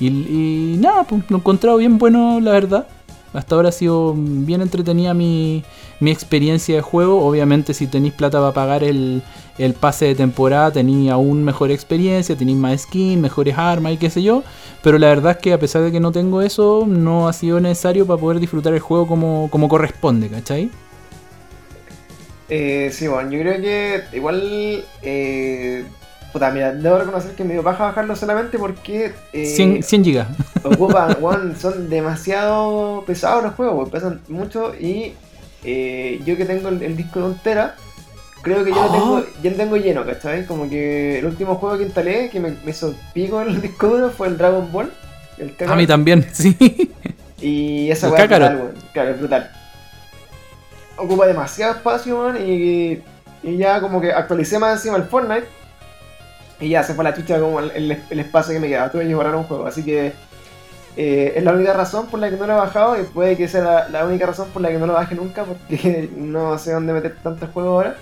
Y, y nada, pues lo he encontrado bien bueno, la verdad. Hasta ahora ha sido bien entretenida mi, mi experiencia de juego. Obviamente si tenéis plata para pagar el, el pase de temporada tenéis aún mejor experiencia, tenéis más skin, mejores armas y qué sé yo. Pero la verdad es que a pesar de que no tengo eso, no ha sido necesario para poder disfrutar el juego como, como corresponde, ¿cachai? Eh, sí, bueno, yo creo que igual. Eh, puta, mira, debo reconocer que me dio paja bajarlo solamente porque. Eh, 100, 100 gigas. ocupan, son demasiado pesados los juegos, pesan mucho y eh, yo que tengo el, el disco de un tera, creo que ya lo tengo, ya lo tengo lleno, ¿cachai? Como que el último juego que instalé que me, me hizo pico en el disco duro fue el Dragon Ball. El A mí también, sí. Y esa weá es brutal, weón. Claro, es brutal. Ocupa demasiado espacio, weón, y, y ya como que actualicé más encima el Fortnite. Y ya se fue la chucha como el, el- el espacio que me quedaba. Tuve que borrar un juego, así que eh, es la única razón por la que no lo he bajado y puede que sea la, la única razón por la que no lo baje nunca porque no sé dónde meter tantos juegos ahora.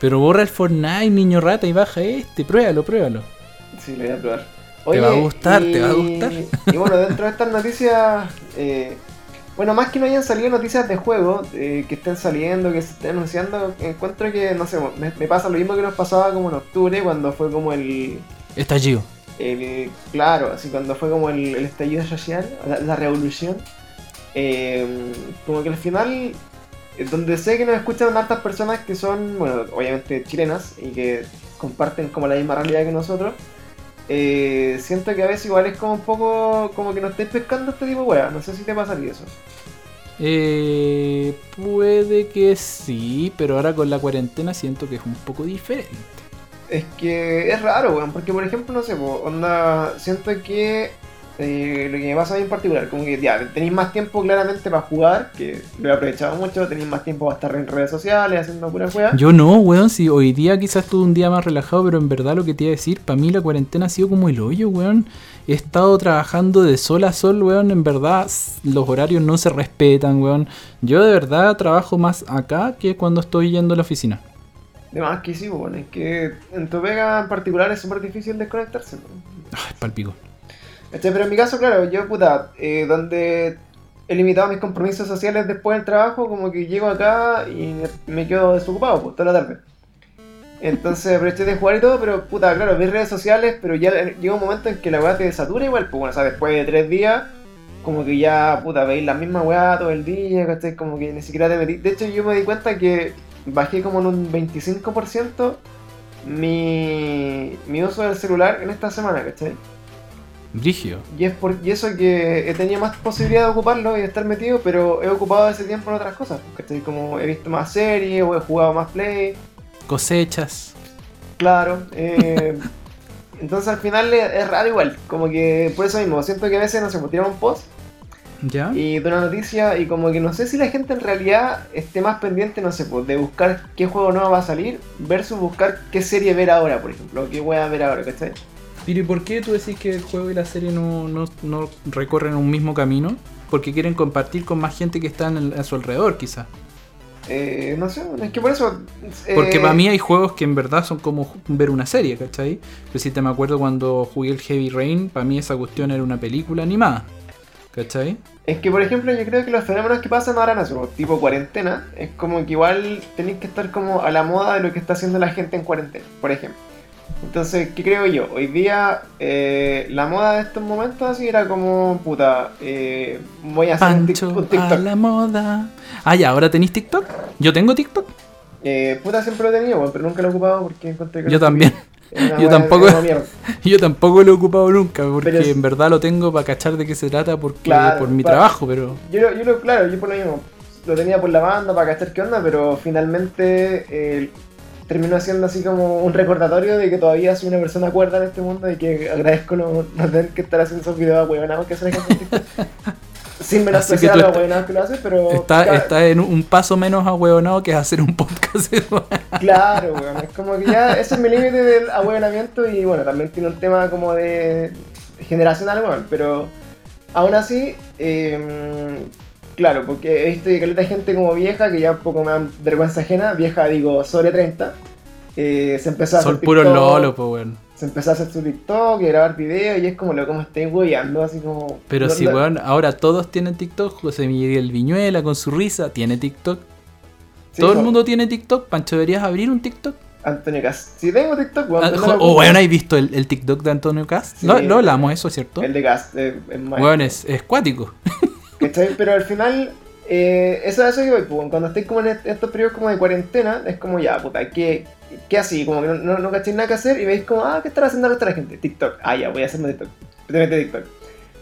Pero borra el Fortnite, niño rata, y baja este. Pruébalo, pruébalo. Sí, lo voy a probar. Te va a gustar, te va a gustar. Y bueno, dentro de estas noticias, eh, bueno, más que no hayan salido noticias de juego, eh, que estén saliendo, que se estén anunciando, encuentro que, no sé, me, me pasa lo mismo que nos pasaba como en octubre, cuando fue como el... Estallido. el claro, así cuando fue como el, el estallido social, la, la revolución. Eh, como que al final, eh, donde sé que nos escuchan hartas personas que son, bueno, obviamente chilenas y que comparten como la misma realidad que nosotros, eh, siento que a veces igual es como un poco como que no estáis pescando este tipo de weas. No sé si te pasaría eso. Eh, puede que sí, pero ahora con la cuarentena siento que es un poco diferente. Es que es raro, weón, porque por ejemplo, no sé, po, onda, siento que eh, lo que me pasa a mí en particular, como que ya, tenéis más tiempo claramente para jugar, que lo he aprovechado mucho, tenéis más tiempo para estar en redes sociales, haciendo pura weá. Yo no, weón, si hoy día quizás tuve un día más relajado, pero en verdad lo que te iba a decir, para mí la cuarentena ha sido como el hoyo, weón. He estado trabajando de sol a sol, weón, en verdad los horarios no se respetan, weón. Yo de verdad trabajo más acá que cuando estoy yendo a la oficina. De más que sí, weón, es que en tu pega en particular es súper difícil desconectarse, weón. Ay, palpico. Este, pero en mi caso, claro, yo, puta, eh, donde he limitado mis compromisos sociales después del trabajo, como que llego acá y me- quedo desocupado, pues, toda la tarde. Entonces aproveché de jugar y todo, pero, puta, claro, vi redes sociales, pero ya llega un momento en que la weá te satura igual, pues, bueno, o sea, después de tres días, como que ya, puta, veis la misma weá todo el día, ¿cachai? Como que ni siquiera te metí. De hecho, yo me di cuenta que bajé como en un 25% mi, mi uso del celular en esta semana, ¿cachai? Brigio. Y es por y eso que he tenido más posibilidad de ocuparlo y de estar metido, pero he ocupado ese tiempo en otras cosas. ¿cachai? Como he visto más series o he jugado más play, Cosechas. claro. eh, entonces al final es, raro igual, como que por eso mismo, siento que a veces no se me tira un post ¿Ya? y de una noticia y como que no sé si la gente en realidad esté más pendiente, no sé, pues, de buscar qué juego nuevo va a salir versus buscar qué serie ver ahora, por ejemplo, o qué voy a ver ahora, ¿cachai? Pero ¿y por qué tú decís que el juego y la serie no, no, no recorren un mismo camino? Porque quieren compartir con más gente que está en el- a su alrededor, quizás. Eh, no sé, es que por eso... Porque eh, para mí hay juegos que en verdad son como ver una serie, ¿cachai? Pero si te me acuerdo cuando jugué el Heavy Rain, para mí esa cuestión era una película animada, ¿cachai? Es que, por ejemplo, yo creo que los fenómenos que pasan ahora en eso, tipo cuarentena, es como que igual tenéis que estar como a la moda de lo que está haciendo la gente en cuarentena, por ejemplo. Entonces, ¿qué creo yo? Hoy día, eh, la moda de estos momentos así era como, puta, eh, voy a hacer Pancho un a TikTok. la moda. Ah, ya, ¿ahora tenéis TikTok? Yo tengo TikTok. Eh, puta, siempre lo he tenido, pero nunca lo he ocupado porque encontré que Yo también. Yo tampoco-. Yo tampoco lo he ocupado nunca, porque Pero en verdad lo tengo para cachar de qué se trata porque, Claro, por mi para- trabajo, pero... Yo, lo- yo lo, claro, yo por lo mismo, lo tenía por la banda para cachar qué onda, pero finalmente eh, terminó siendo así como un recordatorio de que todavía soy una persona cuerda en este mundo y que agradezco no, no tener que estar haciendo esos videos ahueonados que hacen. Sin menospreciar a los que lo hacen, pero... Está, está en un paso menos ahueonado que es hacer un podcast. Claro, weón, es como que ya ese es mi límite del ahueonamiento y bueno, también tiene un tema como de generacional, weón, pero aún así, eh, claro, porque he visto que hay gente como vieja que ya un poco me da vergüenza ajena, vieja digo sobre 30, eh, se empezó a hacer Son puros TikTok, lolos, pues, weón. se empezó a hacer su TikTok y grabar videos y es como lo como estáis hueveando, así como... Pero no- si, no- weón, ahora todos tienen TikTok. José Miguel Viñuela con su risa tiene TikTok. sí, Todo el no, mundo tiene TikTok. Pancho, ¿deberías abrir un TikTok? Antonio Cast. Si tengo TikTok, weón, Ah, no o, ocupo. weón, ¿has visto el, el TikTok de Antonio Cast? Sí. Lo, lo hablamos, eso, ¿cierto? El de Cast, eh, es más- Weón, es, es cuático. ¿Cachai? Pero al final, eh, eso es eso que voy, pues, cuando estoy como en est- estos periodos como de cuarentena, es como ya, puta, ¿qué, qué así? Como que no, no, no cachéis nada que hacer y veis como, ah, ¿qué estará haciendo la gente? TikTok. Ah, ya, voy a hacerme TikTok. Te metes TikTok.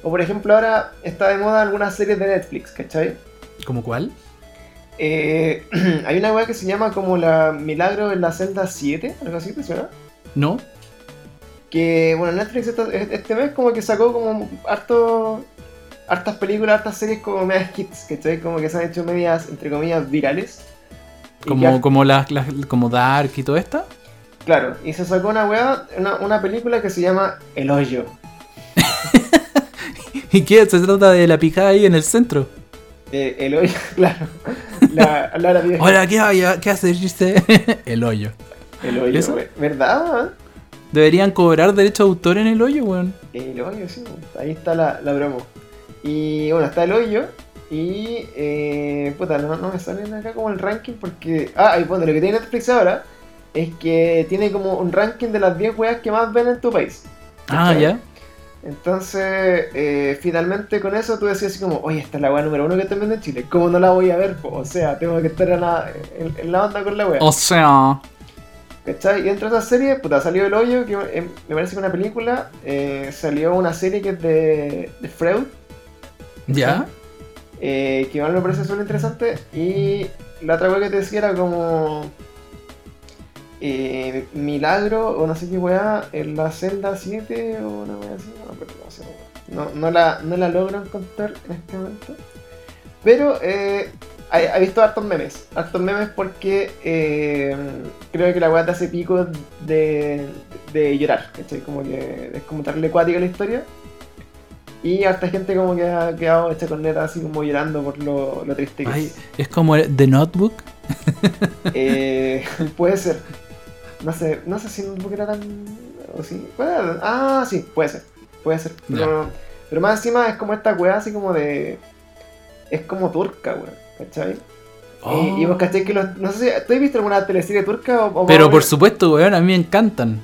O por ejemplo, ahora está de moda algunas series de Netflix, ¿cachai? ¿Como cuál? Eh, hay una weá que se llama como la Milagro en la celda 7, algo así, ¿te suena? ¿No? Que, bueno, Netflix este mes como que sacó como harto, hartas películas, hartas series como medias hits, ¿cachai? Como que se han hecho medias, entre comillas, virales. Como, como, las, las- como Dark y todo esto. Claro, y se sacó una weá, una, una película que se llama El Hoyo. ¿Y qué? Se trata de la picada ahí en el centro. Eh, el Hoyo, claro. La, la, la- Hola, ¿qué? ¿qué haces, dice? el hoyo. El Hoyo, ¿Eso? ¿verdad? Deberían cobrar derecho de autor en el hoyo, weón. El hoyo, sí, ahí está la, la promo. Y bueno, está el hoyo. Y, eh, puta, no, no me salen acá como el ranking porque. Ah, y bueno, lo que tiene Netflix ahora es que tiene como un ranking de las 10 weas que más ven en tu país. Ah, ya. Entonces, eh, finalmente con eso tú decías así como, oye, esta es la wea número uno que estoy viendo en Chile. ¿Cómo no la voy a ver? po? O sea, tengo que estar en la, en, en la onda con la wea. O sea. ¿Cachai? Y dentro de esa serie, puta, salió El Hoyo, que eh, me parece que una película. eh, salió una serie que es de, de Freud, ¿Ya? eh, que igual me parece súper interesante. Y la otra wea que te decía era como. eh, Milagro, o no sé qué weá, en la celda 7, o una weá así, no, pero no sé, no, no la, no la logro encontrar en este momento. Pero eh, he, he visto hartos memes, hartos memes porque eh, creo que la weá te hace pico de, de llorar, ¿cachai? Como que es como darle cuática a la historia. Y harta gente como que ha quedado hecha con neta así como llorando por lo, lo triste que Ay, es. es como el- The Notebook. Eh, puede ser. No sé, no sé si el notebook era tan. O sí. Puede- ah, sí, puede ser. Puede ser. Pero, pero más encima es como esta weá así como de. Es como turca, weón. ¿Cachai? Y, y vos cachai que los. No sé si. ¿Tú has visto alguna teleserie turca o, o Pero por supuesto, weón, a mí me encantan.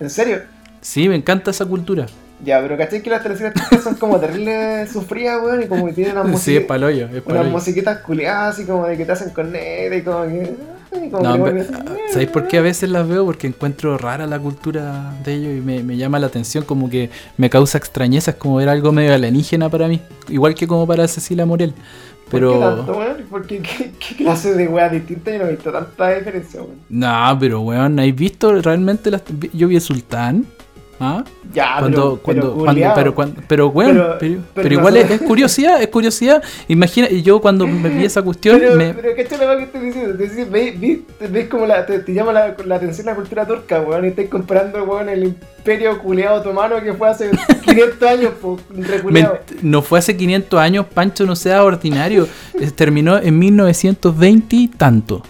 ¿En serio? Sí, me encanta esa cultura. Ya, pero cachai que las teleseries turcas son como terribles sufridas, weón, y como que tienen unas, Sí, es paloyo, es unas musiquitas culiadas así como de que te hacen con neta y como que. ay, como No, que ¿Sabéis por qué a veces las veo? Porque encuentro rara la cultura de ellos y me, me llama la atención, como que me causa extrañeza, es como ver algo medio alienígena para mí, igual que como para Cecilia Morel. Pero... ¿Por qué tanto, weón? Porque ¿qué, qué clase de weas distintas? Yo no he visto tanta diferencia, weón. No, pero weón, ¿has visto realmente las... Yo vi el Sultán? ¿Ah? Ya, Cuando, pero, cuando, pero, cuando, pero, cuando- pero, weón, Pero- igual es, curiosidad, es curiosidad. Imagina, y yo cuando me vi esa cuestión, Pero, me, pero ¿qué la que estoy diciendo? Te dices, ¿Ves, ves, ves como la, te, te llama la, la atención la cultura turca, weón? Y estás comparando, weón, el imperio culeado otomano que fue hace 500 años. Ment- no fue hace 500 años, Pancho no sea ordinario. Eh, Terminó en 1920 y tanto.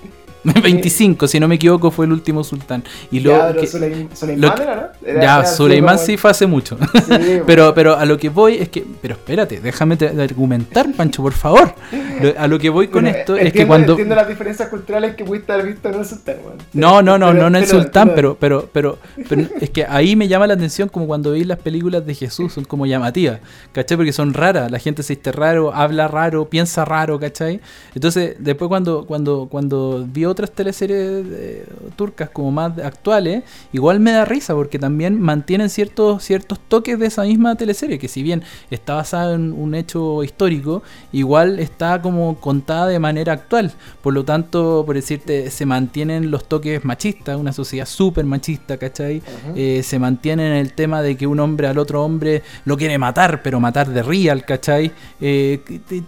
25, si no me equivoco, fue el último sultán. Y Ya, pero que- Suleim- lo Suleimán que- era, ¿no? Era- ya, era así Suleimán como- sí fue hace mucho. Sí, pero, pero a lo que voy es que. Pero espérate, déjame te- argumentar, Pancho, por favor. Lo- a lo que voy con Bueno, esto es que cuando. Entiendo las diferencias culturales que pudiste haber visto en el sultán. No, no, no, Pero- no, no en pero- Sultán, pero- pero, pero, pero, es que ahí me llama la atención como cuando vi las películas de Jesús, son como llamativas, ¿cachai? Porque son raras, la gente se viste raro, habla raro, piensa raro, ¿cachai? Entonces, después cuando, cuando, cuando vi otras teleseries eh, turcas como más actuales, igual me da risa porque también mantienen ciertos, ciertos toques de esa misma teleserie, que si bien está basada en un hecho histórico, igual está como contada de manera actual. Por lo tanto, por decirte, se mantienen los toques machistas, una sociedad súper machista, ¿cachai? Eh, se mantiene el tema de que un hombre al otro hombre lo quiere matar, pero matar de real, ¿cachai? Eh,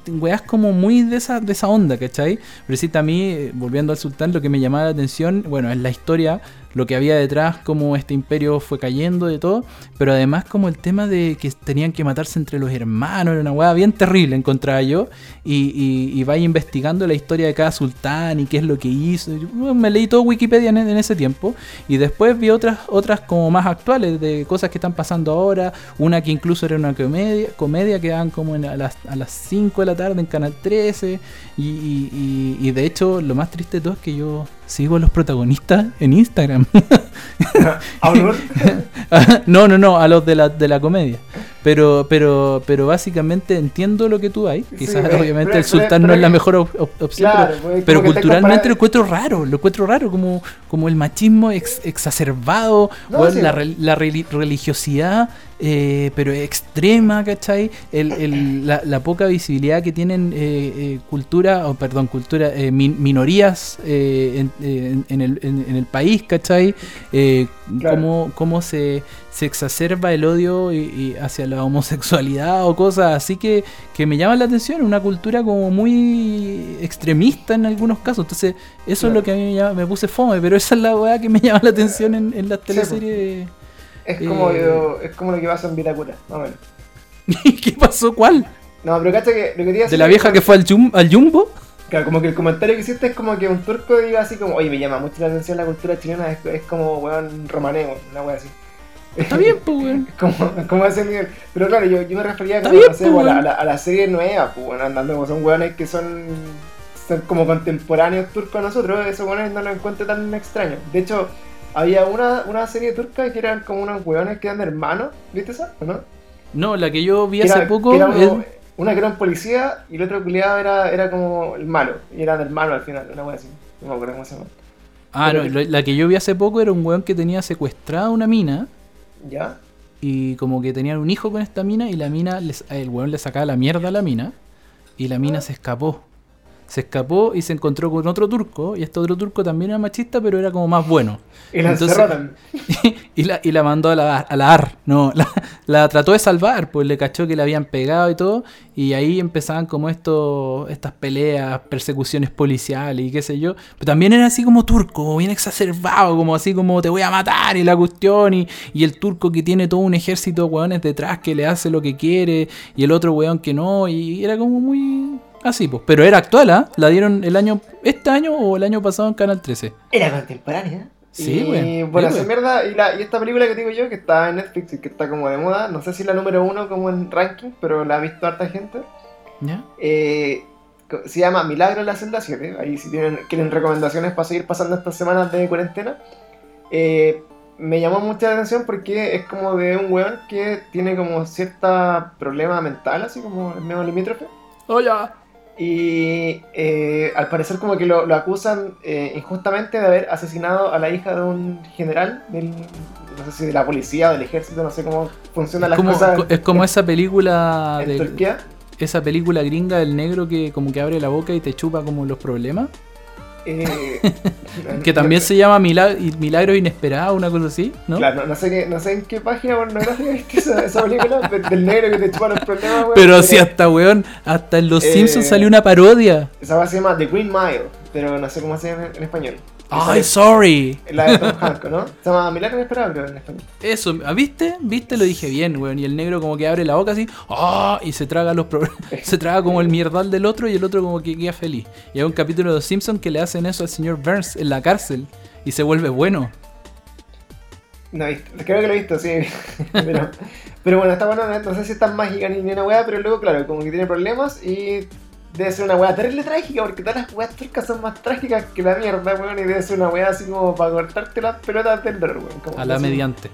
weas como muy de esa, de esa onda, ¿cachai? Pero sí, a mí, eh, volviendo al lo que me llamaba la atención, bueno, es la historia, lo que había detrás, cómo este imperio fue cayendo de todo, pero además como el tema de que tenían que matarse entre los hermanos, era una weá bien terrible, encontraba yo, y, y, y vaya investigando la historia de cada sultán y qué es lo que hizo. Yo, me leí todo Wikipedia en, ese tiempo, y después vi otras, otras como más actuales, de cosas que están pasando ahora, una que incluso era una comedia, comedia que daban como en- a, las, a las 5 de la tarde en Canal 13, y, y- y- y de hecho lo más triste de todo es que yo sigo a los protagonistas en Instagram. ¿A Blur? no, no, no, a los de la, de la comedia. Pero, pero, pero básicamente entiendo lo que tú hay. Quizás pero- obviamente pero- el sultán pero- no es la mejor op- op- opción, Claro, pero, pues, pero culturalmente lo encuentro raro, lo encuentro raro, como, como el machismo ex- exacerbado, No, sí. la, re- la reli- religiosidad, eh, pero extrema, ¿cachai? El, el- la, la poca visibilidad que tienen eh, eh, cultura, o perdón, cultura, eh, min- minorías eh, en, en- en el, en- en el país, ¿cachai? Eh, Claro. cómo, cómo se, se exacerba el odio y, y hacia la homosexualidad o cosas así que, que me llaman la atención, una cultura como muy extremista en algunos casos. Entonces, eso es lo que a mí me, llama- me puse fome, pero esa es la weá que me llama la atención en, en las pues. teleseries. Es como, Eh. yo- es como lo que pasa en Vitacura, más o menos. ¿Qué pasó? ¿Cuál? No, pero cacha que lo que quería ¿De la vieja que fue al, jum- al Jumbo? Claro, como que el comentario que hiciste es como que un turco diga así como, oye, me llama mucho la atención la cultura chilena, es, es como, weón, romaneo, una wea así. Está bien, pues, weón. como, como ese nivel. Pero claro, yo, yo me refería como, bien, no sé, a, la, a, la, a la serie nueva, pues, bueno, andando como son weones que son, son como contemporáneos turcos a nosotros, esos weones no los encuentro tan extraños. De hecho, había una, una serie turca que eran como unos weones que eran hermanos, ¿viste esa? ¿O no? No, la que yo vi hace poco era como- es- Una que era un policía y el otro culiado era, era como el malo. Y eran hermanos al final, una wea así. No me acuerdo cómo se llama. Ah, no, lo- la que yo vi hace poco era un weón que tenía secuestrada una mina ¿Ya? y como que tenían un hijo con esta mina y la mina, les- el weón le sacaba la mierda a la mina y la mina se escapó. Se escapó y se encontró con otro turco y este otro turco también era machista pero era como más bueno. Y la Entonces- también. y, la, y la mandó a la, a la AR. No, la, la trató de salvar, pues le cachó que le habían pegado y todo. Y ahí empezaban como esto, estas peleas, persecuciones policiales y qué sé yo. Pero también era así como turco, como bien exacerbado, como así como te voy a matar y la cuestión. Y, y el turco que tiene todo un ejército de weones detrás que le hace lo que quiere. Y el otro weón que no. Y era como muy así, pues. Pero era actual, ¿ah? La dieron el año, este año o el año pasado en Canal 13. Era contemporánea. Sí, y, güey. Bueno, Sí, esa mierda. Y, la, y esta película que digo yo, que está en Netflix y que está como de moda, no sé si es la número uno como en ranking, pero la ha visto harta gente. ¿Ya? eh, se llama Milagro en la celda 7. Ahí si tienen, quieren recomendaciones para seguir pasando estas semanas de cuarentena. Eh, me llamó mucha la atención porque es como de un weón que tiene como cierta problema mental, así como el medio limítrofe. Oye. Y eh, al parecer como que lo, lo acusan eh, injustamente de haber asesinado a la hija de un general, del, no sé si de la policía o del ejército, no sé cómo las como, cosas es como esa película en de, Turquía. esa película gringa del negro que como que abre la boca y te chupa como los problemas. Eh, Que también se llama Mila- Milagros Inesperados, una cosa así, ¿no? Claro, no, no sé qué, no sé en qué página pornográfica viste esa, esa película de- del negro que te chupa los problemas, weón. Pero si hasta, weón, hasta en Los Eh, Simpsons salió una parodia. Esa se llama The Green Mile, pero no sé cómo se llama en, en español. Ay, sorry. la de Tom Hanks, ¿no? Se llama Milagro Inesperado, creo, en español. Eso, ¿ah, ¿viste? ¿Viste? Lo dije bien, weón. Y el negro como que abre la boca así, ¡ah! y se traga los problemas. se traga como el mierdal del otro y el otro como que queda feliz. Y hay un capítulo de Los Simpsons que le hacen eso al señor Burns en la cárcel y se vuelve bueno. No, he visto- creo que lo he visto, sí. pero, pero bueno, está bueno, no sé si es tan mágica ni, ni una weá, pero luego, claro, como que tiene problemas y debe ser una weá terrible trágica, porque todas las weas turcas son más trágicas que la mierda, weón, y debe ser una weá así como para cortarte las pelotas del dolor, weón. como A la así, mediante.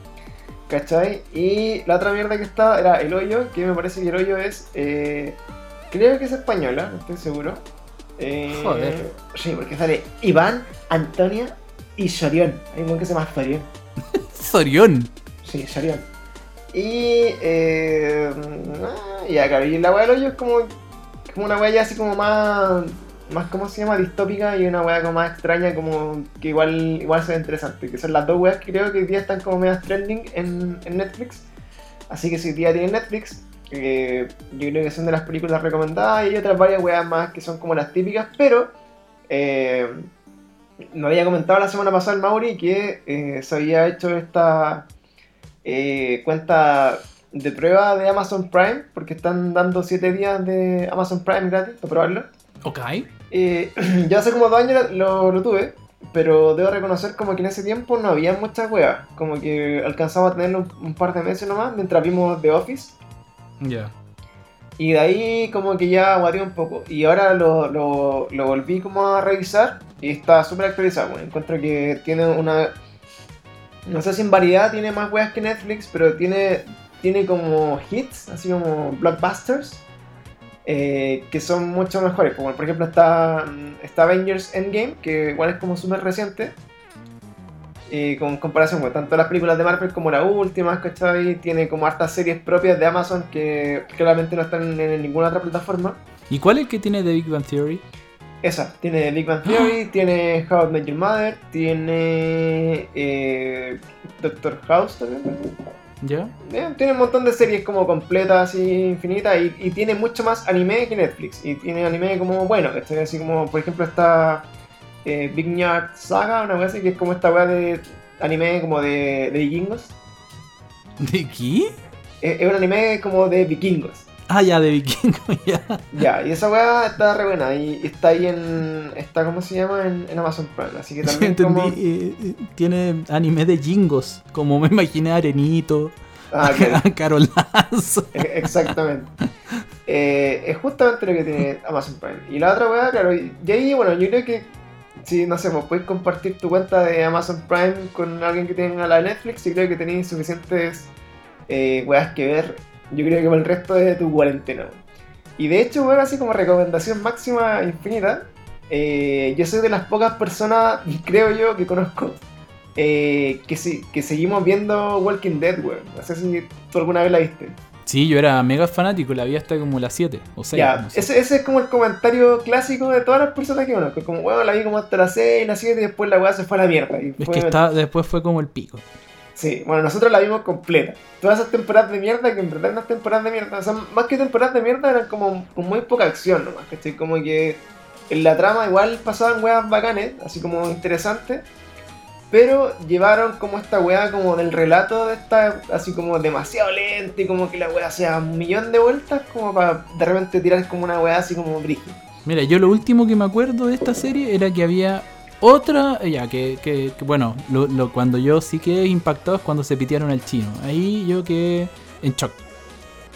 ¿Cachai? Y la otra mierda que estaba era El Hoyo, que me parece que El Hoyo es, eh, creo que es española, no estoy seguro. Eh, Joder. Sí, porque sale Iván, Antonia y Sorión. Hay un que se llama Sorión. Sorión. Sí, Sharion. Y. Eh, ah, ya, claro, y la weá del hoyo es como. Como una weá ya así como más. Más, ¿cómo se llama? Distópica y una weá como más extraña, como que igual, igual se ve interesante. Que son las dos weas que creo que hoy día están como medias trending en, en Netflix. Así que si hoy día tienen Netflix, eh, yo creo que son de las películas recomendadas y hay otras varias weas más que son como las típicas, pero. Eh, había comentado la semana pasada el Mauri que eh, se había hecho esta eh, cuenta de prueba de Amazon Prime, porque están dando 7 días de Amazon Prime gratis para probarlo. Ok. Eh, ya hace como dos años lo, lo tuve, pero debo reconocer como que en ese tiempo no había muchas weas, como que alcanzamos a tenerlo un, un par de meses nomás mientras vimos The Office. Ya. Y de ahí como que ya guateó un poco. Y ahora lo, lo, lo volví como a revisar y está súper actualizado. bueno. Encuentro que tiene una... No sé si en variedad tiene más weas que Netflix, pero tiene, tiene como hits, así como blockbusters, eh, que son mucho mejores. Como por ejemplo está, está Avengers Endgame, que igual es como súper reciente. eh, con comparación con tanto las películas de Marvel como las últimas, ¿cachai? Tiene como hartas series propias de Amazon que claramente no están en ninguna otra plataforma. ¿Y cuál es el que tiene de Big Bang Theory? Esa, tiene Big Bang Theory, tiene How I Met Your Mother, tiene eh, Doctor House también. ¿Ya? Eh, tiene un montón de series como completas y infinitas y, y tiene mucho más anime que Netflix. Y tiene anime como bueno, ¿cachai? Así como, por ejemplo, está eh, Big Saga, una wea así que es como esta wea de anime como de, de vikingos. ¿De qué? Es, es un anime como de vikingos. Ah, ya, de vikingo, ya. Ya, y esa weá está re buena. Y está ahí en. Está, ¿cómo se llama? En, en Amazon Prime. Así que también. Entendí, como... eh, eh, tiene anime de jingos, como me imaginé a Arenito, Ah, claro. a Carol Lazo. E- Exactamente. Eh, es justamente lo que tiene Amazon Prime. Y la otra weá, claro, y ahí, bueno, yo creo que si, no sé, pues puedes compartir tu cuenta de Amazon Prime con alguien que tenga la Netflix y creo que tenéis suficientes eh, weas que ver, yo creo que para el resto de tu cuarentena. Y de hecho, weón, así como recomendación máxima infinita, eh, yo soy de las pocas personas, creo yo, que conozco, eh, que, si- que seguimos viendo Walking Dead, weón. No sé si tú alguna vez la viste. Sí, yo era mega fanático, la vi hasta como las 7 o 6. Ya, no sé. ese, ese es como el comentario clásico de todas las personas que conozco. Como, bueno, la vi como hasta las 6, las 7 y después la weá se fue a la mierda. Y Es que está, después fue como el pico. Sí, bueno, nosotros la vimos completa. Todas esas temporadas de mierda que en verdad no temporadas de mierda. O sea, más que temporadas de mierda eran como con muy poca acción nomás, ¿cachai? Como que en la trama igual pasaban weas bacanes, así como interesantes. Pero llevaron como esta wea como del relato de esta, así como demasiado lenta y como que la wea sea un millón de vueltas como para de repente tirar como una wea así como brígida. Mira, yo lo último que me acuerdo de esta serie era que había otra, eh, ya, que, que- que, bueno, lo, lo- cuando yo sí quedé impactado es cuando se pitearon al chino. Ahí yo quedé en shock.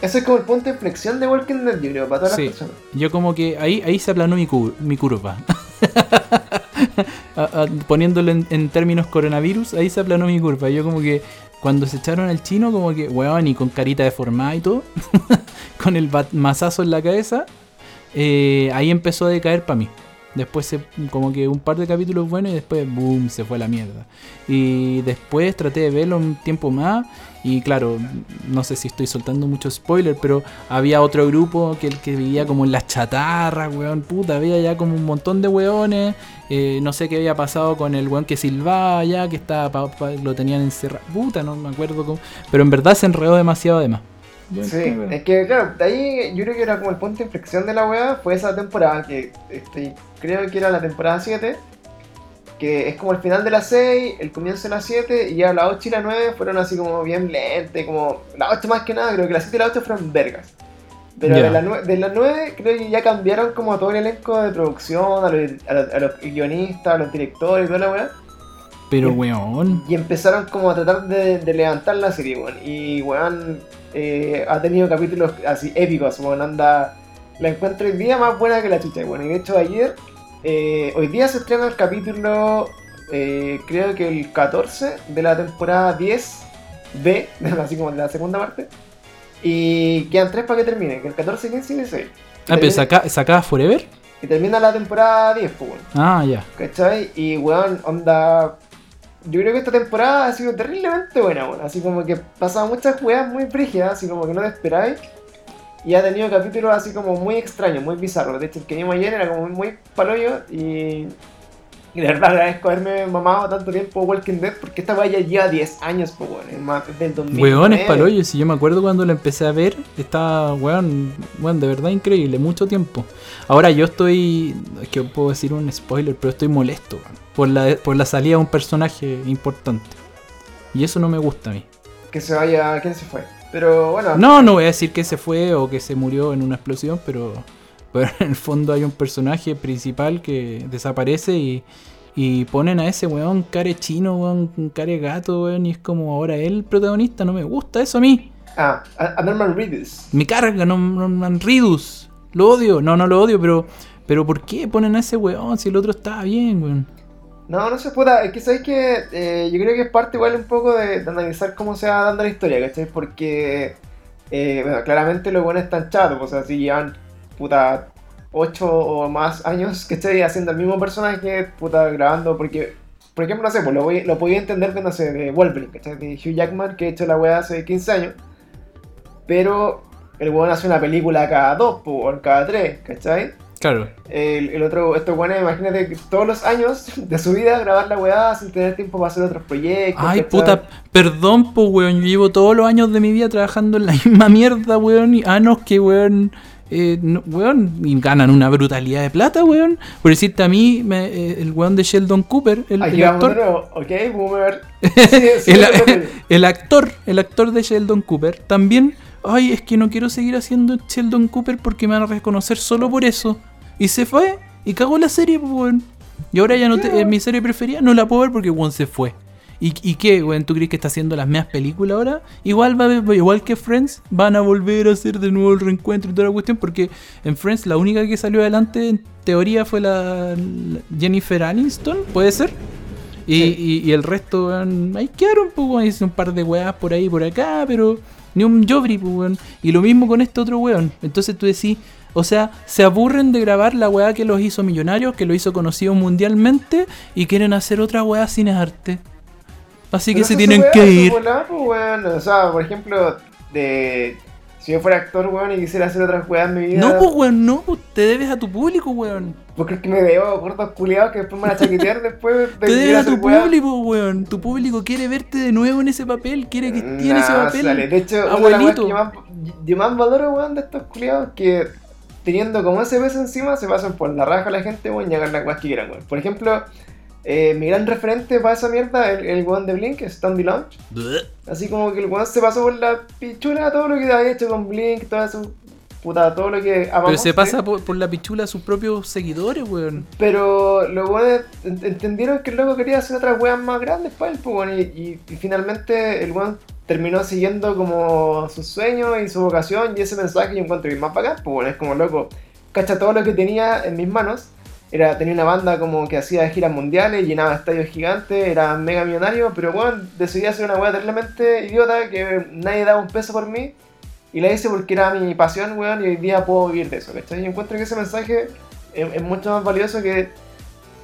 Ese es como el punto de inflexión de Walking Dead, yo creo, para todas Sí. las personas. Yo como que ahí, ahí se aplanó mi, cu- mi curva. A- a- poniéndolo en, en términos coronavirus, ahí se aplanó mi curva. Yo como que cuando se echaron al chino, como que, weón, y con carita deformada y todo, con el mazazo en la cabeza, eh, ahí empezó a decaer para mí. Después se, como que un par de capítulos buenos y después, boom, se fue a la mierda. Y después traté de verlo un tiempo más y claro, no sé si estoy soltando mucho spoiler, pero había otro grupo que que vivía como en las chatarras, weón, puta, había ya como un montón de weones. eh, no sé qué había pasado con el weón que silbaba ya, que estaba pa- lo tenían encerrado. Puta, no me acuerdo cómo. Pero en verdad se enredó demasiado además. Sí, es que claro, de ahí yo creo que era como el punto de inflexión de la weá, fue esa temporada que este, creo que era la temporada 7, que es como el final de la 6, el comienzo de la 7, y ya la 8 y la 9 fueron así como bien lentes, como la 8 más que nada, creo que la 7 y la 8 fueron vergas. Pero Ya. de, la, nue- de la 9 creo que ya cambiaron como todo el elenco de producción, a los, a los- a los guionistas, a los directores y toda la weá. Pero weón. Y empezaron como a tratar de, de levantar la serie, weón. Y weón eh, ha tenido capítulos así épicos, weón. Anda, la encuentro hoy día más buena que la chucha, weón. Y de hecho ayer, eh, hoy día se estrena el capítulo, eh, creo que el 14 de la temporada 10B, así como de la segunda parte. Y quedan tres para que termine, que el 14, 15 y 16. Ah, pero saca, Forever. Y termina la temporada 10, pues, weón. Ah, ya. ¿Cachai? Y weón, onda. Yo creo que esta temporada ha sido terriblemente buena, weón. Así como que pasan muchas weas muy frígidas, así como que no te esperáis. Y ha tenido capítulos así como muy extraños, muy bizarros. De hecho, el que vimos ayer era como muy paloyo y. Y de verdad agradezco haberme mamado tanto tiempo Walking Dead porque esta wea ya lleva 10 años, pues weón. Es del 2000. Weón, es paloyo. Si yo me acuerdo cuando lo empecé a ver, estaba, weón, weón, de verdad increíble, mucho tiempo. Ahora yo estoy, es que puedo decir un spoiler, pero estoy molesto, weón, por la, por la salida de un personaje importante. Y eso no me gusta a mí. Que se vaya. ¿Quién se fue? Pero bueno. No, no voy a decir que se fue o que se murió en una explosión, pero, pero en el fondo hay un personaje principal que desaparece y, y ponen a ese weón care chino, weón, care gato, weón, y es como ahora él el protagonista, no me gusta eso a mí. Ah, a, Norman Reedus. Me carga, no, no, no, Ridus. Lo odio, no, no lo odio, pero, pero ¿por qué ponen a ese weón si el otro estaba bien, weón? No, no se pueda. Es que sabéis que eh, yo creo que es parte igual un poco de, analizar cómo se va dando la historia, ¿cachai? Porque, eh, bueno, claramente los buenos están chatos, pues, o sea, si llevan, puta, 8 o más años, ¿cachai? Haciendo el mismo personaje, puta, grabando, porque, por ejemplo, no sé, pues lo, voy, lo podía entender de, no sé, de Wolverine, ¿cachai? De Hugh Jackman, que ha hecho la weá hace 15 años, pero el weón hace una película cada dos, pues, o cada tres, ¿cachai? Claro. El, el otro, estos weones, imagínate que todos los años de su vida grabar la weá sin tener tiempo para hacer otros proyectos. Ay, puta, perdón, pues, weón. Yo llevo todos los años de mi vida trabajando en la misma mierda, weón. Y anos que, weón, eh, no- weón, y ganan una brutalidad de plata, weón. Por decirte a mí, me- eh, el weón de Sheldon Cooper, el, Aquí el actor. nuevo, ok, boomer. Sí, el, el actor, el actor de Sheldon Cooper, también ay, es que no quiero seguir haciendo Sheldon Cooper porque me van a reconocer solo por eso. Y se fue y cagó la serie, pues, weón. Y ahora ya no te, mi serie preferida no la puedo ver porque weón se fue. ¿Y, ¿Y qué, weón? ¿Tú crees que está haciendo las mismas películas ahora? Igual va a- igual que Friends, van a volver a hacer de nuevo el reencuentro y toda la cuestión, porque en Friends la única que salió adelante en teoría fue la, la Jennifer Aniston, ¿puede ser? Y, Sí. y- y el resto, weón, ahí quedaron, pues, weón, hice un par de weas por ahí y por acá, pero ni un Jobri, pues, weón. Y lo mismo con este otro weón. Entonces tú decís, o sea, se aburren de grabar la weá que los hizo millonarios, que lo hizo conocido mundialmente, y quieren hacer otra weá sin arte. Así que se tienen weá, que ir. volá, pues, weón. O sea, por ejemplo, de. Si yo fuera actor, weón, y quisiera hacer otras weas en mi vida. No, pues weón, no, pues, te debes a tu público, weón. ¿Vos crees que me debo gordos culiados que después me van a chaquetear después de Te debes a tu público, weón. Tu público quiere verte de nuevo en ese papel, quiere que estés en ese Nah, papel. sale. De hecho, una de las weas Abuelito. que yo más, yo más valoro, weón, de estos culiados que teniendo como ese peso encima se pasan por la raja a la gente, weón, y hagan las weas que quieran, weón. Por ejemplo, eh, mi gran referente para esa mierda, el, el weón de Blink, es Standy Launch. Así como que el weón se pasó por la pichula todo lo que había hecho con Blink, toda su puta, todo lo que amamos. Pero se ¿sí? pasa por, por la pichula a sus propios seguidores, weón. Pero los weones ent- entendieron que el loco quería hacer otras weas más grandes para él, pues, weón, y, y- y finalmente el weón terminó siguiendo como sus sueños y su vocación, y ese mensaje yo encuentro es más bacán, pues, weón, es como loco, cacha todo lo que tenía en mis manos. Era, tenía una banda como que hacía giras mundiales, llenaba estadios gigantes, era mega millonario, pero weón, decidí hacer una wea terriblemente idiota que nadie daba un peso por mí. Y la hice porque era mi pasión, weón, y hoy día puedo vivir de eso, ¿cachai? Yo encuentro que ese mensaje es, es mucho más valioso que,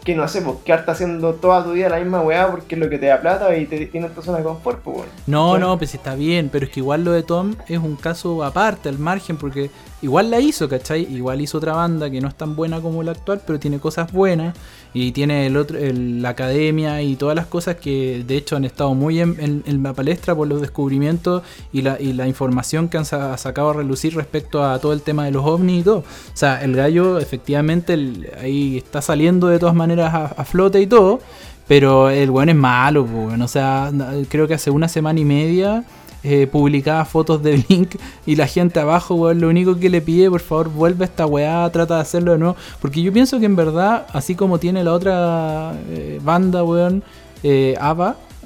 que no sé, pues, quedarte haciendo toda tu vida la misma weá porque es lo que te da plata y te tiene tu zona de confort, pues. No, no, pues está bien, pero es que igual lo de Tom es un caso aparte, al margen, porque igual la hizo, ¿cachai? Igual hizo otra banda que no es tan buena como la actual, pero tiene cosas buenas y tiene el otro, el- la academia y todas las cosas que de hecho han estado muy en, la palestra por los descubrimientos y la, información que han sa- sacado a relucir respecto a todo el tema de los ovnis y todo. O sea, el gallo efectivamente ahí está saliendo de todas maneras a, a flote y todo. Pero el weón es malo, weón. O sea, creo que hace una semana y media eh, publicaba fotos de Blink y la gente abajo, weón, lo único que le pide, por favor, vuelve a esta weá, trata de hacerlo de nuevo. Porque yo pienso que en verdad, así como tiene la otra eh, banda, weón, eh,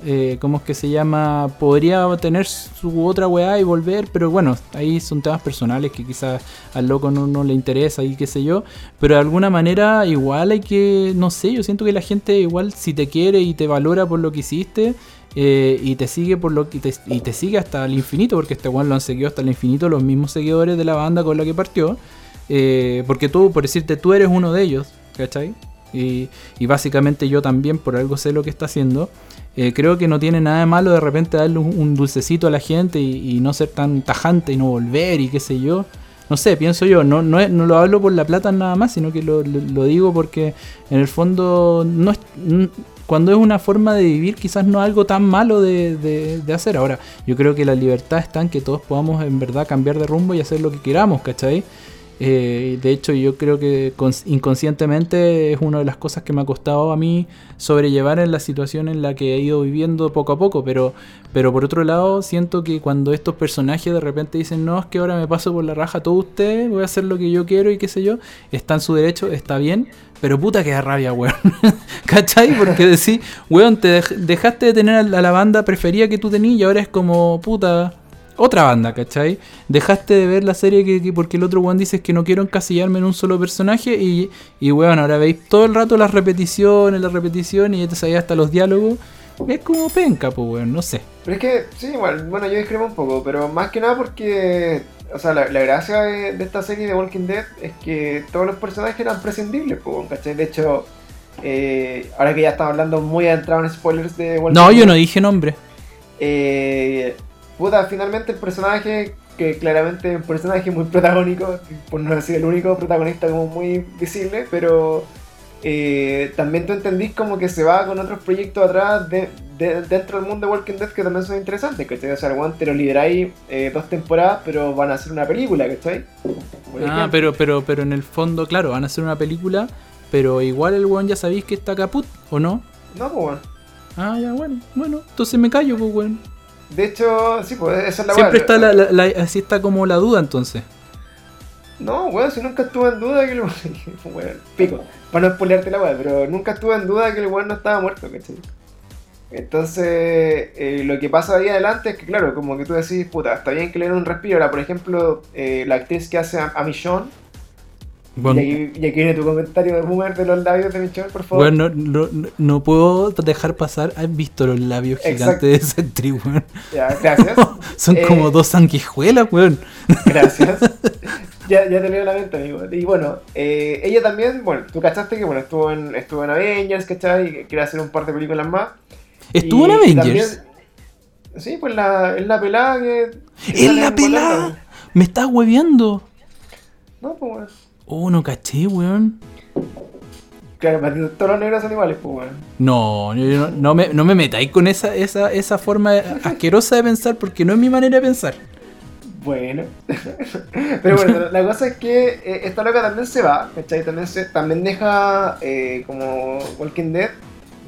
eh, ¿cómo es que se llama? Podría tener su otra weá y volver, pero bueno, ahí son temas personales que quizás al loco no, no le interesa y qué sé yo. Pero de alguna manera igual hay que, no sé, yo siento que la gente igual si te quiere y te valora por lo que hiciste eh, y te sigue por lo que te, y te sigue hasta el infinito, porque este weón lo han seguido hasta el infinito los mismos seguidores de la banda con la que partió. eh, porque tú, por decirte, tú eres uno de ellos, ¿cachai? Y, y básicamente yo también, por algo sé lo que está haciendo. Eh, creo que no tiene nada de malo de repente darle un, dulcecito a la gente y, y no ser tan tajante y no volver y qué sé yo. No sé, pienso yo, no, no, no lo hablo por la plata nada más, sino que lo, lo- digo porque en el fondo no es, cuando es una forma de vivir quizás no algo tan malo de, de- de hacer. Ahora, yo creo que la libertad está en que todos podamos en verdad cambiar de rumbo y hacer lo que queramos, ¿cachai? Eh, de hecho, yo creo que cons- inconscientemente es una de las cosas que me ha costado a mí sobrellevar en la situación en la que he ido viviendo poco a poco. Pero, pero por otro lado, siento que cuando estos personajes de repente dicen, no, es que ahora me paso por la raja todo usted, voy a hacer lo que yo quiero y qué sé yo, está en su derecho, está bien. Pero puta que da rabia, weón. ¿Cachai? Porque decís, weón, te dej- dejaste de tener a la banda preferida que tú tenías y ahora es como, puta, otra banda, ¿cachai? Dejaste de ver la serie que, que- porque el otro weón dice que no quiero encasillarme en un solo personaje y, y weón, ahora veis todo el rato las repeticiones, las repeticiones y ya te sabías hasta los diálogos. Es como penca, pues weón, no sé. Pero es que, sí, igual, bueno, yo discrepo un poco, pero más que nada porque, o sea, la, la gracia de, de esta serie de Walking Dead es que todos los personajes eran prescindibles, pues, ¿cachai? De hecho, eh, ahora que ya estamos hablando muy adentrado en spoilers de Walking No, Dead, yo no dije nombre. eh, puta, finalmente el personaje, que claramente es un personaje muy protagónico, por no decir el único protagonista como muy visible, pero eh, también tú entendís como que se va con otros proyectos atrás de, de- dentro del mundo de Walking Dead que también son interesantes, ¿cachai? O sea, el te lo liberáis eh, dos temporadas, pero van a hacer una película, ¿cachai? Ah, pero, pero, pero en el fondo, claro, van a hacer una película, pero igual el weón ya sabéis que está caput, ¿o no? No, pues bueno. Ah, ya, bueno, bueno, entonces me callo, pues weón. De hecho, sí, pues esa es la Siempre está la, la- la- así está como la duda entonces. No, weón, si nunca estuve en duda que el weón. Pico. Para no spoilearte la weá, pero nunca estuve en duda que el weón no estaba muerto, ¿cachai? Entonces, eh, lo que pasa ahí adelante es que, claro, como que tú decís, puta, está bien que le den un respiro. Ahora, por ejemplo, eh, la actriz que hace a, a Michonne, Bueno, y, aquí, y aquí viene tu comentario de boomer de los labios de Michonne, por favor. bueno, no, no- no puedo dejar pasar. ¿Has visto los labios gigantes de actriz, weón? Ya, gracias. Son Eh, como dos sanguijuelas, weón. Gracias. ya, ya te leo la mente, amigo. Y bueno, eh, ella también, bueno, tú cachaste que bueno, estuvo en, estuvo en Avengers, ¿cachai? Y quiere hacer un par de películas más. Estuvo en Y- Avengers. también- sí, pues la, es la pelada que. que ¡Es la pelada! Me estás hueveando. No, pues. Oh, no caché, weón. Claro, todos los negros son iguales, pues bueno. No, yo no, no me, no me metáis con esa, esa, esa forma asquerosa de pensar porque no es mi manera de pensar. Bueno. Pero bueno, la cosa es que eh, esta loca también se va, ¿cachai? También, se, también deja eh, como Walking Dead.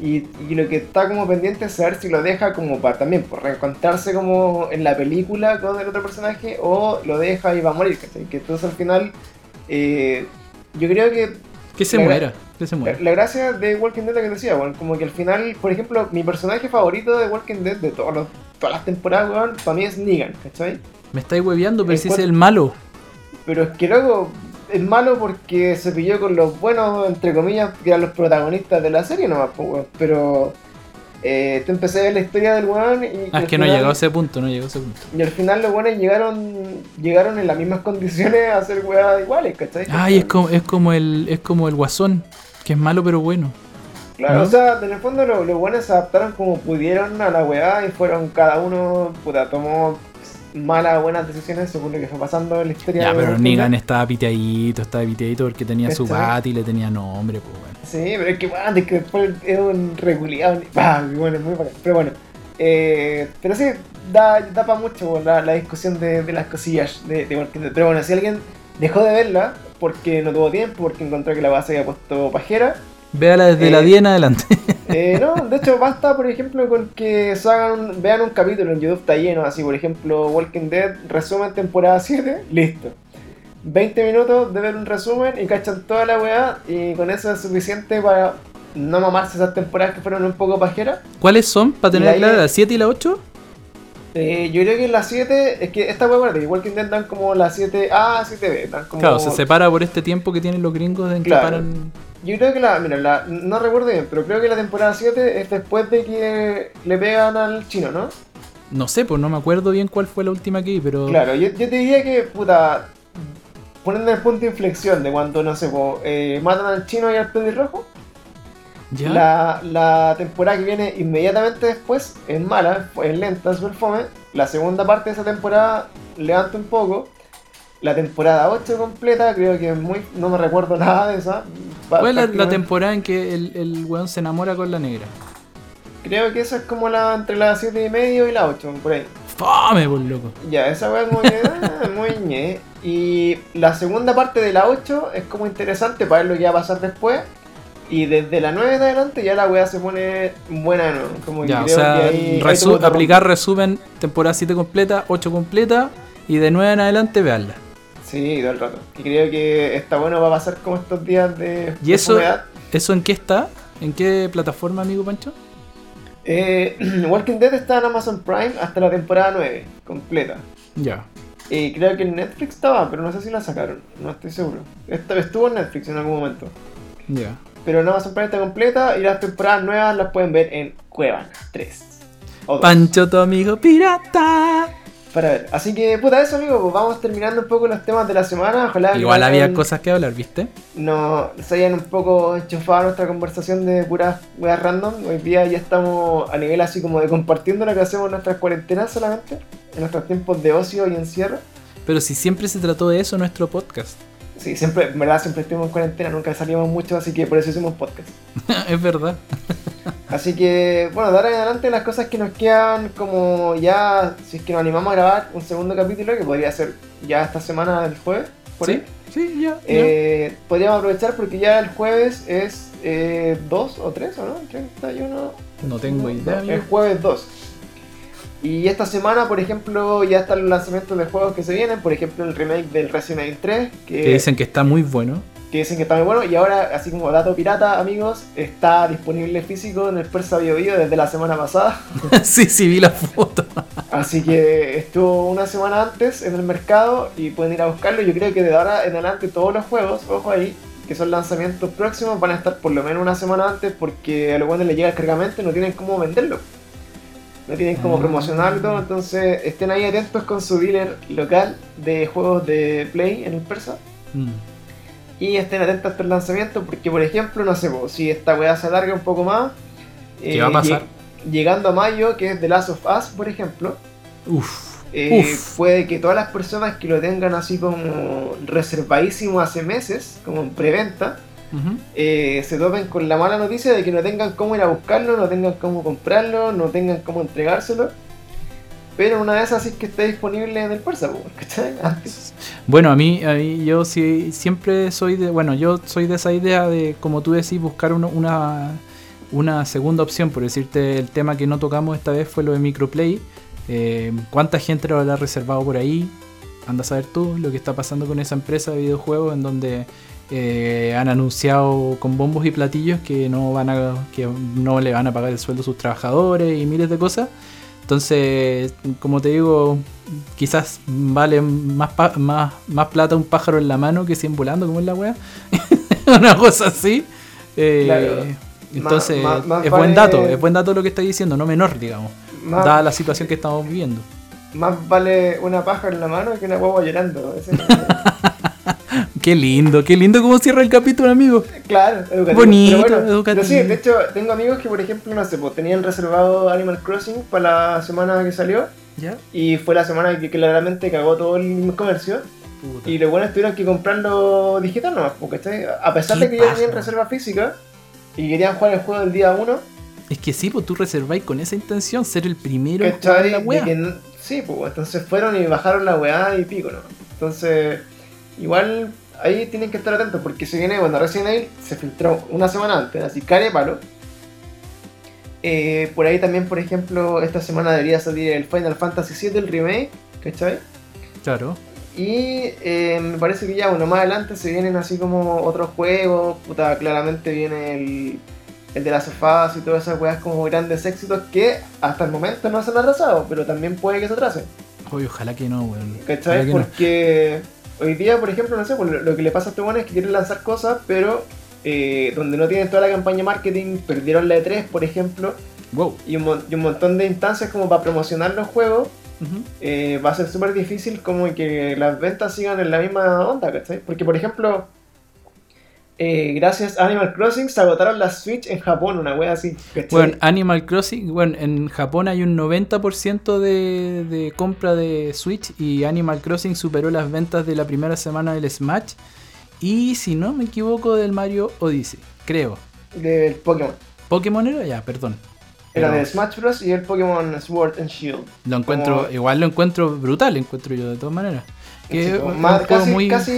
Y, y lo que está como pendiente es saber si lo deja como para también, por reencontrarse como en la película con el otro personaje o lo deja y va a morir, ¿cachai? Que entonces al final eh, yo creo que Que se La- muera, que se la, muera. la gracia de Walking Dead lo que decía, weón, como que al final, por ejemplo, mi personaje favorito de Walking Dead de todos los- todas las temporadas, weón, para mí es Negan, ¿cachai? Me estáis hueveando, pero si es el malo. Pero es que luego es malo porque se pilló con los buenos, entre comillas, que eran los protagonistas de la serie nomás, pues, weón. Pero eh, te empecé a ver la historia del weón y, Ah, es que no llegó a ese punto, no llegó a ese punto. y al final los buenos llegaron llegaron en las mismas condiciones a hacer weas iguales, ¿cachai? Ay, es como, es como el, es como el guasón, que es malo pero bueno. Claro, ¿no? o sea, en el fondo los, los buenos se adaptaron como pudieron a la weá y fueron cada uno, puta, tomó malas o buenas decisiones según lo que fue pasando en la historia. Ya, de pero Negan estaba piteadito, estaba piteadito porque tenía su bate y le tenía nombre, pues bueno. Sí, pero es que, weón, es que después es un regulado. Ah, bueno, es muy bacán. Pero bueno, eh, pero sí, da, da para mucho la, la discusión de, de las cosillas de, de Dead. Pero bueno, si alguien dejó de verla porque no tuvo tiempo, porque encontró que la base había puesto pajera, Véala desde la Eh, 10 en adelante. Eh, no, de hecho basta, por ejemplo, con que hagan vean un capítulo en YouTube está lleno, así por ejemplo Walking Dead, resumen temporada 7, listo. 20 minutos de ver un resumen y cachan toda la weá y con eso es suficiente para no mamarse esas temporadas que fueron un poco pajeras. ¿Cuáles son? Para tener clara, la 7 y la 8. Eh, yo creo que en la 7, es que esta weá, que Walking Dead dan como la 7A, 7B, dan como... Claro, se separa por este tiempo que tienen los gringos en que Claro. paran. Yo creo que la, mira, la, no recuerdo bien, pero creo que la temporada 7 es después de que le pegan al chino, ¿no? No sé, pues no me acuerdo bien cuál fue la última que vi, pero. Claro, yo, yo te diría que, puta, poniendo el punto de inflexión de cuando, no sé, po, eh, matan al chino y al pelirrojo, ¿Ya? la, la temporada que viene inmediatamente después es mala, es lenta, es fome. La segunda parte de esa temporada levanta un poco. La temporada 8 completa, creo que es muy. No me recuerdo nada de esa. ¿Cuál es la, la temporada en que el, el weón se enamora con la negra? Creo que esa es como la entre la 7 y medio y la 8, por ahí. ¡Fame, por loco! Ya, esa weá como que ah, muy ñe. Y la segunda parte de la 8 es como interesante para ver lo que va a pasar después. Y desde la 9 en adelante ya la weá se pone buena de nuevo. Como Ya, o creo sea, que ahí- resu- aplicar resumen, temporada 7 completa, 8 completa y de 9 en adelante veanla. Sí, todo el rato. Y creo que está bueno va a pasar como estos días de. ¿Y de eso-. ¿Eso en qué está? ¿En qué plataforma, amigo Pancho? Eh, Walking Dead está en Amazon Prime hasta la temporada 9, completa. Ya. Y creo que en Netflix estaba, pero no sé si la sacaron. No estoy seguro. Esta- Estuvo en Netflix en algún momento. Ya. Pero en Amazon Prime está completa y las temporadas nuevas las pueden ver en Cuevana 3. O dos, Pancho, tu amigo pirata. Para ver. Así que, puta, eso, amigo. Pues vamos terminando un poco los temas de la semana. Ojalá Igual había hayan- cosas que hablar, ¿viste? No, se hayan un poco enchufado nuestra conversación de puras weas random. Hoy día ya estamos a nivel así como de compartiendo lo que hacemos en nuestras cuarentenas solamente. En nuestros tiempos de ocio y encierro. Pero si siempre se trató de eso nuestro podcast. Sí, siempre, en verdad, siempre estuvimos en cuarentena, nunca salíamos mucho, así que por eso hicimos podcast. es verdad. Así que, bueno, de ahora en adelante las cosas que nos quedan, como ya, si es que nos animamos a grabar un segundo capítulo, que podría ser ya esta semana del jueves, por ¿Sí? ahí, Sí, ya. ya. eh, podríamos aprovechar porque ya el jueves es 2 o 3, ¿o no? 31. No tengo idea, No, el jueves 2. Y esta semana, por ejemplo, ya están los lanzamientos de juegos que se vienen. Por ejemplo, el remake del Resident Evil 3. Que, dicen que está muy bueno. Que dicen que está muy bueno. Y ahora, así como dato pirata, amigos, está disponible físico en el Persa Bio, Bio desde la semana pasada. sí, sí, vi la foto. así que estuvo una semana antes en el mercado y pueden ir a buscarlo. Yo creo que de ahora en adelante todos los juegos, ojo ahí, que son lanzamientos próximos, van a estar por lo menos una semana antes porque a los cuando les llega el cargamento no tienen cómo venderlo no tienen como promocionarlo, entonces estén ahí atentos con su dealer local de juegos de Play en el Persa. Mm. Y estén atentos a este lanzamiento porque, por ejemplo, no sé, si esta weá se alarga un poco más, ¿qué va a eh? Llegando a mayo, que es The Last of Us, por ejemplo, eh, puede que todas las personas que lo tengan así como reservadísimo hace meses, como en preventa, eh, se topen con la mala noticia de que no tengan cómo ir a buscarlo, no tengan cómo comprarlo, no tengan cómo entregárselo. Pero una vez así que esté disponible en el Persa, Antes. Bueno, a mí, a mí yo sí, siempre soy de, bueno, yo soy de esa idea de, como tú decís, buscar una, una segunda opción. Por decirte, el tema que no tocamos esta vez fue lo de Microplay. Eh, ¿Cuánta gente lo habrá reservado por ahí? Anda a saber tú lo que está pasando con esa empresa de videojuegos en donde eh, han anunciado con bombos y platillos que no van a que no le van a pagar el sueldo a sus trabajadores y miles de cosas. Entonces, como te digo, quizás vale más, más, más plata un pájaro en la mano que 100 volando, como es la wea. Una cosa así. Eh, entonces, es buen dato, es buen dato lo que está diciendo, no menor, digamos, dada la situación que estamos viviendo. Más vale una pájaro en la mano que una huevo llorando. Qué lindo, qué lindo cómo cierra el capítulo, amigo. Claro, educativo. Bonito, educativo. sí, de hecho, tengo amigos que, por ejemplo, no sé, pues, tenían reservado Animal Crossing para la semana que salió. ¿Ya? Y fue la semana que claramente cagó todo el comercio. Y lo bueno es que tuvieron que comprarlo digital nomás, porque a pesar de que ya tenían reserva física y querían jugar el juego del día 1. Es que sí, pues tú reserváis con esa intención, ser el primero en jugar la weá. sí, pues entonces fueron y bajaron la weá y pico, ¿no? Entonces, igual ahí tienen que estar atentos porque se viene, bueno, Resident Evil se filtró una semana antes, así care palo. Eh, por ahí también, por ejemplo, esta semana debería salir el Final Fantasy VII, el remake, ¿cachai? Claro. Y eh, me parece que ya, bueno, más adelante se vienen así como otros juegos, puta, claramente viene el, el de las sofás y todas esas weas como grandes éxitos que hasta el momento no se han atrasado, pero también puede que se atrasen. Oye, ojalá que no, weón. ¿Cachai? Porque hoy día, por ejemplo, no sé, pues, lo que le pasa a bueno es que quieren lanzar cosas, pero eh, donde no tienen toda la campaña marketing, perdieron la E3, por ejemplo, wow. y, un, y, un, montón de instancias como para promocionar los juegos, eh, va a ser súper difícil como que las ventas sigan en la misma onda, ¿cachai? Porque, por ejemplo, eh, gracias a Animal Crossing se agotaron las Switch en Japón, una wea así. Bueno, Animal Crossing, bueno, en Japón hay un 90% de, de compra de Switch y Animal Crossing superó las ventas de la primera semana del Smash y si no me equivoco del Mario Odyssey, creo. Del Pokémon. Pokémon era ya, perdón. Era de Smash Bros. y el Pokémon Sword and Shield. Lo encuentro, igual lo encuentro brutal, encuentro yo de todas maneras. Que es muy casi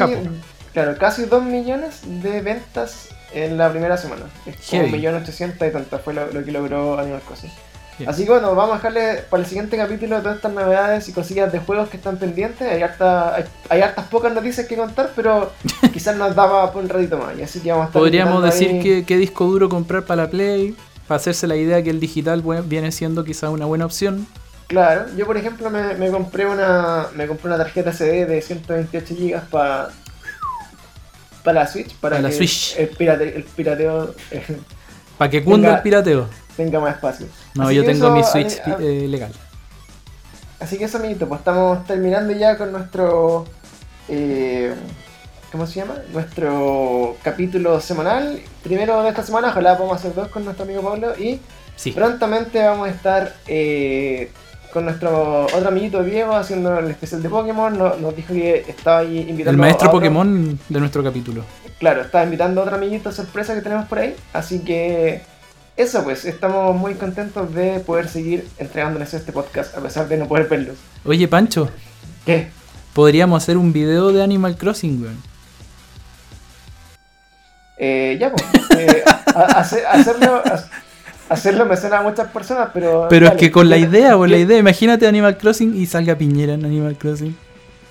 Claro, casi 2 millones de ventas en la primera semana. Es como 1.800.000 y tantas fue lo, que logró Animal Crossing. Así que bueno, vamos a dejarle para el siguiente capítulo todas estas novedades y cosillas de juegos que están pendientes. Hay, harta, hay, hartas pocas noticias que contar, pero quizás nos daba por un ratito más. Y así que vamos a estar Podríamos decir qué disco duro comprar para la Play, para hacerse la idea que el digital viene siendo quizás una buena opción. Claro, yo por ejemplo me, me, compré una me compré una tarjeta CD de 128 GB para para la Switch, para, la Switch. El, pirateo. Eh, para que cunda el pirateo. Tenga más espacio. No, yo tengo mi Switch eh, legal. Así que eso, amiguito, pues estamos terminando ya con nuestro. Eh, ¿Cómo se llama? Nuestro capítulo semanal. Primero de esta semana, ojalá podamos hacer dos con nuestro amigo Pablo. Y prontamente vamos a estar con nuestro otro amiguito Diego haciendo el especial de Pokémon. Nos, dijo que estaba ahí invitando El maestro Pokémon de nuestro capítulo. Claro, estaba invitando a otro amiguito sorpresa que tenemos por ahí. Así que eso pues, estamos muy contentos de poder seguir entregándoles este podcast a pesar de no poder verlos. Oye Pancho. ¿Qué? Podríamos hacer un video de Animal Crossing, weón. Eh, ya, pues. Eh, hacerlo, hacerlo me suena a muchas personas, pero. Pero es que con la idea, con la idea, imagínate Animal Crossing y salga Piñera en Animal Crossing.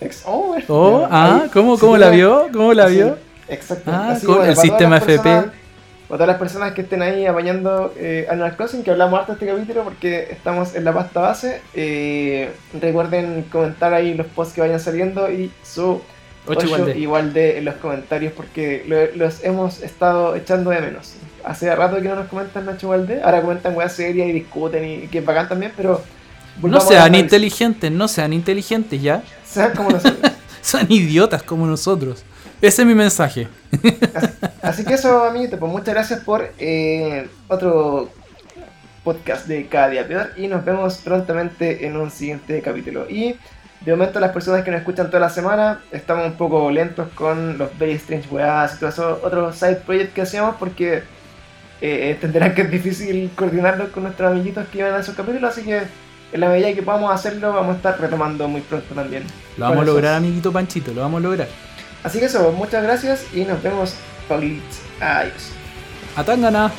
Ex- Oh, Oh, ya, ah, ahí. ¿cómo, cómo la vio? ¿Cómo la vio? Exacto. Ah, Así, con bueno, el sistema personas- FP. Para todas las personas que estén ahí apañando eh, Animal Crossing, que hablamos harto de este capítulo porque estamos en la pasta base, eh, recuerden comentar ahí los posts que vayan saliendo y su 8 igual de. igual de en los comentarios porque lo- los hemos estado echando de menos. Hace rato que no nos comentan Nacho Valdés, ahora comentan weas serias y discuten y, que es bacán también, pero... No sean inteligentes, no sean inteligentes ya. Sean como nosotros. Son idiotas como nosotros. Ese es mi mensaje. Así que eso, amiguito, pues muchas gracias por eh, otro podcast de Cada Día Peor y nos vemos prontamente en un siguiente capítulo. Y de momento las personas que nos escuchan toda la semana estamos un poco lentos con los Very Strange Weas y todo eso, otros side projects que hacíamos porque eh, entenderán que es difícil coordinarlo con nuestros amiguitos que iban a esos capítulos, así que en la medida que podamos hacerlo vamos a estar retomando muy pronto también. Lo vamos a esos. lograr, amiguito Panchito, lo vamos a lograr. Así que eso, muchas gracias y nos vemos, Paulitos. Adiós. Atangana.